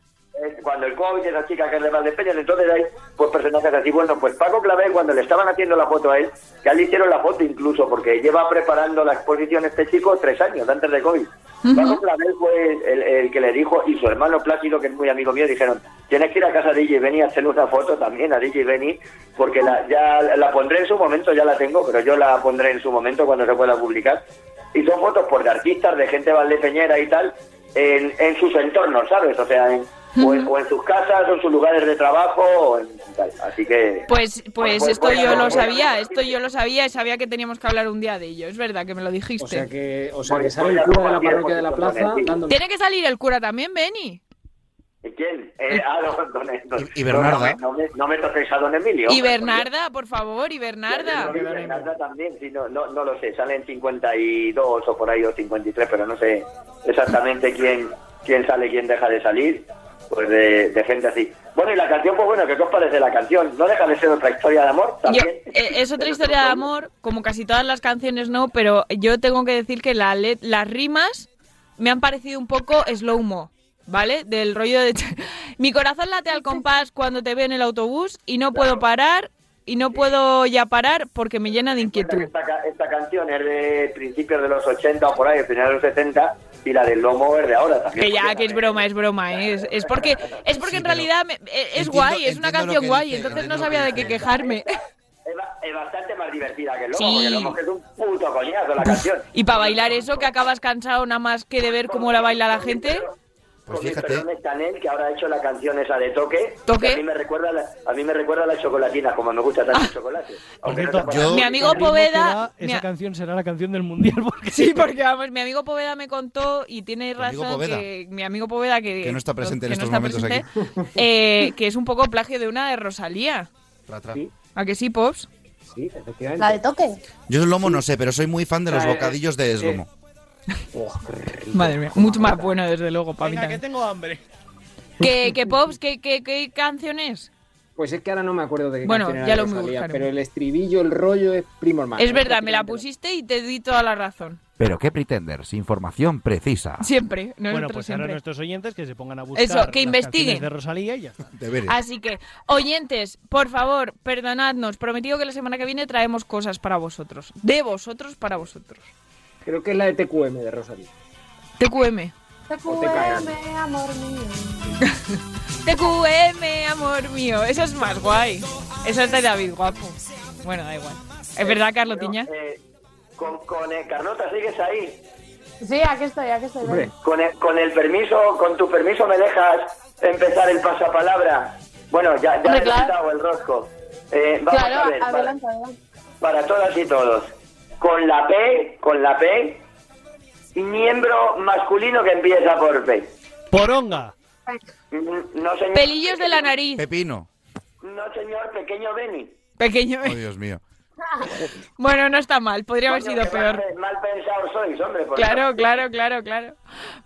Eh, Cuando el COVID, esa chica que es de Valdepeñas, entonces hay pues personajes así. Bueno, pues Paco Clavel, cuando le estaban haciendo la foto a él, ya le hicieron la foto incluso, porque lleva preparando la exposición este chico tres años antes de COVID. Paco Clavel fue el, el que le dijo, y su hermano Plácido, que es muy amigo mío, dijeron, tienes que ir a casa de DJ Benny a hacerle una foto también a DJ Benny, porque la, ya la pondré en su momento, ya la tengo, pero yo la pondré en su momento cuando se pueda publicar. Y son fotos por de artistas, de gente valdepeñera y tal, en, en sus entornos, ¿sabes? O sea, en, o, en, o en sus casas, o en sus lugares de trabajo, o en tal. Así que... Pues, pues Pues, esto pues, yo lo sabía, esto yo lo sabía y sabía que teníamos que hablar un día de ello. Es verdad que me lo dijiste. O sea que, o sea que sale el cura de la parroquia de la plaza Tiene que salir el cura también, Benny. ¿Y quién? Eh, ah, no, don, don- Y- Bernarda. No, no, me- no me toquéis a don Emilio. Y Bernarda, por favor, y porque- Bernarda. Y Bernarda también, sí, no, no, no lo sé, salen 52 o por ahí o 53, pero no sé exactamente quién, quién sale, quién deja de salir, pues de, de gente así. Bueno, y la canción, pues bueno, ¿qué os parece la canción? ¿No deja de ser otra historia de amor Yo, también? eh, es otra historia de amor, como casi todas las canciones no, pero yo tengo que decir que la let- las rimas me han parecido un poco slow-mo. ¿vale? Del rollo de... Mi corazón late al compás cuando te veo en el autobús y no puedo parar y no puedo ya parar porque me llena de inquietud. Esta, ca- esta canción es de principios de los 80 o por ahí, finales de los 70, y la del lomo es de ahora también. Que ya, que es broma, es broma, ¿eh? es, es porque es porque en realidad me- eh, es guay, es una canción guay, dice, entonces no sabía de qué quejarme. Es bastante más divertida que el lomo, Sí. porque el lomo es un puto coñazo la canción. Y para bailar eso, que acabas cansado nada más que de ver cómo la baila la gente. Pues fíjate. Chanel, que ahora ha hecho la canción esa de Toque. ¿Toque? que A mí me recuerda, la- a mí me recuerda a las chocolatinas, como me gusta tanto el chocolate. No cierto, sepa- Mi amigo Poveda- mi esa a- canción será la canción del mundial. Porque Sí, porque vamos, mi amigo Poveda me contó y tiene ¿Tu amigo razón Poveda? que mi amigo Poveda que, Que no está presente en que estos no está momentos presente, eh, que es un poco plagio de una de Rosalía. Tra, tra. ¿A que sí, Pops? Sí, efectivamente. La de toque. Yo el lomo no sé, pero soy muy fan de los Ah, eh, bocadillos de eslomo. Madre mía, mucho más bueno desde luego para mí Venga, que tengo hambre. ¿Qué, qué Pops? ¿Qué, qué, qué canción es? Pues es que ahora no me acuerdo de qué Bueno, canción ya era lo me Rosalía, buscaré. pero el estribillo, el rollo es primo hermano. Es verdad, me la pusiste y te di toda la razón. Pero qué pretenders, información precisa. Siempre. Bueno, nosotros pues siempre. ahora nuestros oyentes que se pongan a buscar Eso, que las investiguen. de Rosalía y ya está. Así que, oyentes, por favor, perdonadnos. Prometido que la semana que viene traemos cosas para vosotros. De vosotros para vosotros. Creo que es la de TQM de Rosalía. TQM. TQM, amor mío. TQM, amor mío. Eso es más guay. Eso es de David Guapo. Bueno, da igual. ¿Es verdad, Carlotiña? Eh, con, con eh, Carlota, ¿sigues ahí? Sí, aquí estoy, aquí estoy. Con el, con el permiso, con tu permiso, ¿me dejas empezar el pasapalabra? Bueno, ya, ya Hombre, he claro. quitado el rosco. Eh, vamos Claro, a ver, para- adelante, adelante. para todas y todos. Con la P, con la P, miembro masculino que empieza por P. Poronga. Mm, No, señor. Pelillos de la nariz. Pepino. No, señor, pequeño Beni. Pequeño. Oh, Dios mío. Bueno, no está mal. Podría haber sido peor. Mal, pensados sois, hombre. por Claro, claro, claro, claro.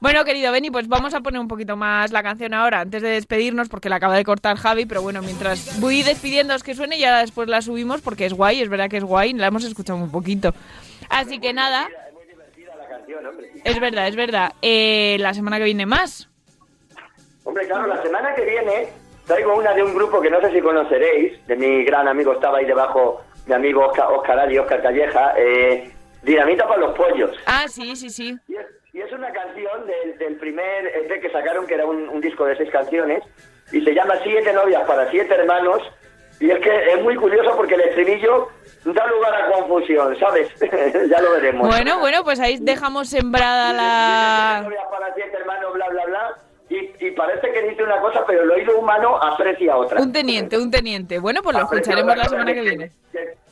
Bueno, querido Benny, pues vamos a poner un poquito más la canción ahora, antes de despedirnos, porque la acaba de cortar Javi, pero bueno, mientras voy despidiéndoos que suene, ya después la subimos, porque es guay, es verdad que es guay, la hemos escuchado muy poquito. Así que nada, es verdad, es verdad. Eh, la semana que viene más. Hombre, claro, la semana que viene traigo una de un grupo que no sé si conoceréis, de mi gran amigo, estaba ahí debajo, mi amigo Oscar, Oscar Ali, Oscar Calleja, eh, Dinamita para los pollos. Ah, sí, sí, sí. Y es, y es una canción del, del primer EP que sacaron, que era un, un disco de seis canciones, y se llama Siete novias para siete hermanos, y es que es muy curioso porque el estribillo da lugar a confusión, ¿sabes? ya lo veremos. Bueno, bueno, pues ahí dejamos sembrada Siete la... novias para siete hermanos, bla, bla, bla, y, y parece que dice una cosa, pero el oído humano aprecia otra. Un teniente, un teniente. Bueno, pues lo Aprecia escucharemos la semana que que- viene.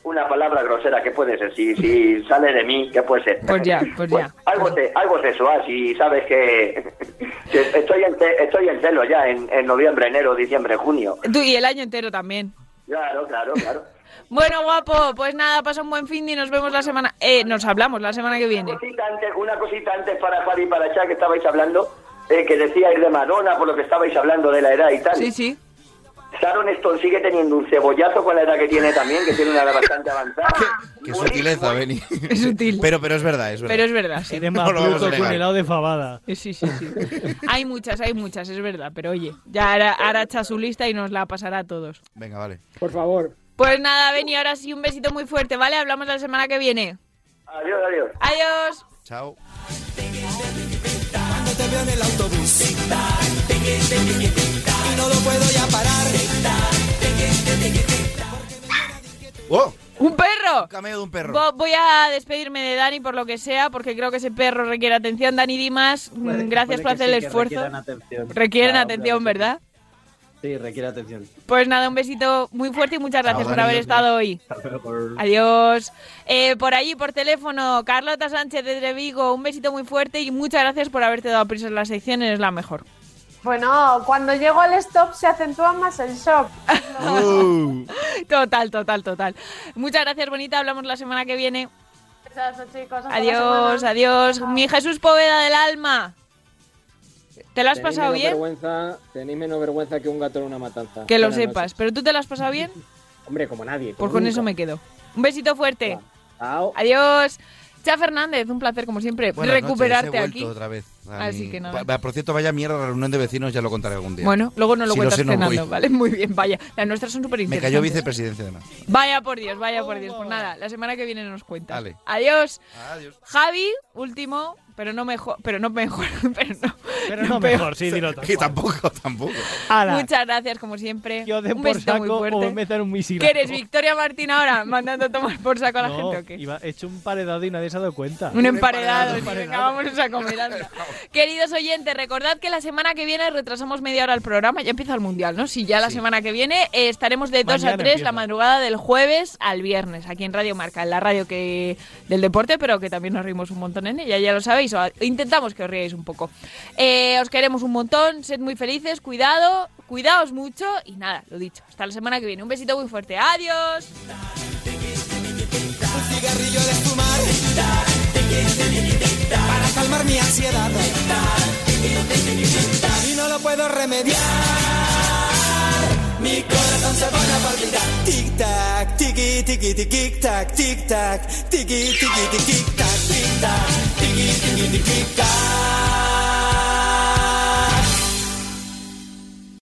Una palabra grosera, ¿qué puede ser? Si, si sale de mí, ¿qué puede ser? Pues ya, pues ya. Algo, te, algo sexual, si sabes que, que estoy, en, ce- estoy en celo ya en, en noviembre, enero, diciembre, junio. Tú y el año entero también. Claro, claro, claro. Bueno, guapo, pues nada, pasa un buen fin y nos vemos la semana... Eh, nos hablamos la semana que viene. Una cosita antes, una cosita antes para Javi y para Chá que estabais hablando, eh, que decíais de Madonna, por lo que estabais hablando de la edad y tal. Sí, sí. Sharon Stone sigue teniendo un cebollazo con la edad que tiene también, que tiene una edad bastante avanzada. Qué sutileza, Beni. Es sutil. Pero, pero es verdad, es verdad. Pero es verdad, sí. Más No negar. helado de fabada. Sí, sí, sí. Hay muchas, hay muchas, es verdad. Pero oye, ya hará, hará hecha su lista y nos la pasará a todos. Venga, vale. Por favor. Pues nada, Beni, ahora sí un besito muy fuerte, ¿vale? Hablamos la semana que viene. Adiós, adiós. Adiós. Chao. Cuando te veo en el autobús y no lo puedo ya parar. ¡Oh! ¡Un perro! Cameo de un perro. Vo- Voy a despedirme de Dani por lo que sea, porque creo que ese perro requiere atención. Dani Dimas, Puede- gracias puede por hacer sí, el esfuerzo. atención. Requieren Claro, atención, claro, ¿verdad? Sí, requiere atención. Pues nada, un besito muy fuerte y muchas gracias Chao, por haber estado hoy. Adiós. Eh, por allí, por teléfono, Carlota Sánchez de Vigo, un besito muy fuerte y muchas gracias por haberte dado prisa en la sección, eres la mejor. Bueno, cuando llego al stop se acentúa más el shock. Total, total, total. Muchas gracias, bonita. Hablamos la semana que viene. Besazo, chicos. hasta Adiós, adiós. Mi Jesús Poveda del alma. ¿Te lo has Tenéis pasado bien? Vergüenza, tenéis menos vergüenza que un gato en una matanza. Que lo Buenas sepas. noches. ¿Pero tú te lo has pasado bien? Hombre, como nadie. Pues con eso me quedo. Un besito fuerte. Chao. Adiós. Cha Fernández, un placer como siempre Buenas noches, recuperarte he aquí. otra vez. Así que nada. Por cierto, vaya mierda la reunión de vecinos, ya lo contaré algún día. Bueno, luego no lo Si cuentas sé, cenando, voy. ¿vale? Muy bien, vaya. Las nuestras son súper Me interesantes. cayó vicepresidencia además. Vaya por Dios, vaya por Dios. Pues nada, la semana que viene nos cuentas. Vale. Adiós. Adiós. Javi, último, pero no mejor, pero no mejor, pero no. Pero no peor. mejor, sí, dilo tal cual. tampoco, tampoco. Ala, Muchas gracias, como siempre. yo de un por besito muy saco fuerte. o me metan un misil. ¿Qué eres, Victoria Martín ahora? Mandando a tomar por saco a la No, gente o qué? iba hecho un paredado y nadie se ha dado cuenta. Un emparedado, Un emparedado. venga, vámonos a comer. Queridos oyentes, recordad que la semana que viene retrasamos media hora el programa. Ya empieza el mundial, ¿no? Sí, ya la semana que viene eh, estaremos de 2 a Mañana 3 empieza. la madrugada del jueves al viernes, aquí en Radio Marca, en la radio que del deporte, pero que también nos reímos un montón en ella, ya lo sabéis. O intentamos que os riáis un poco. Eh, os queremos un montón, sed muy felices, cuidado, cuidaos mucho y nada, lo dicho. Hasta la semana que viene. Un besito muy fuerte. Adiós. Un cigarrillo de fumar para calmar mi ansiedad y no lo puedo remediar mi corazón se pone a palpitar tic tac tiki tiki tiki tac tic tac tiki tiki tiki tac tic tac significar.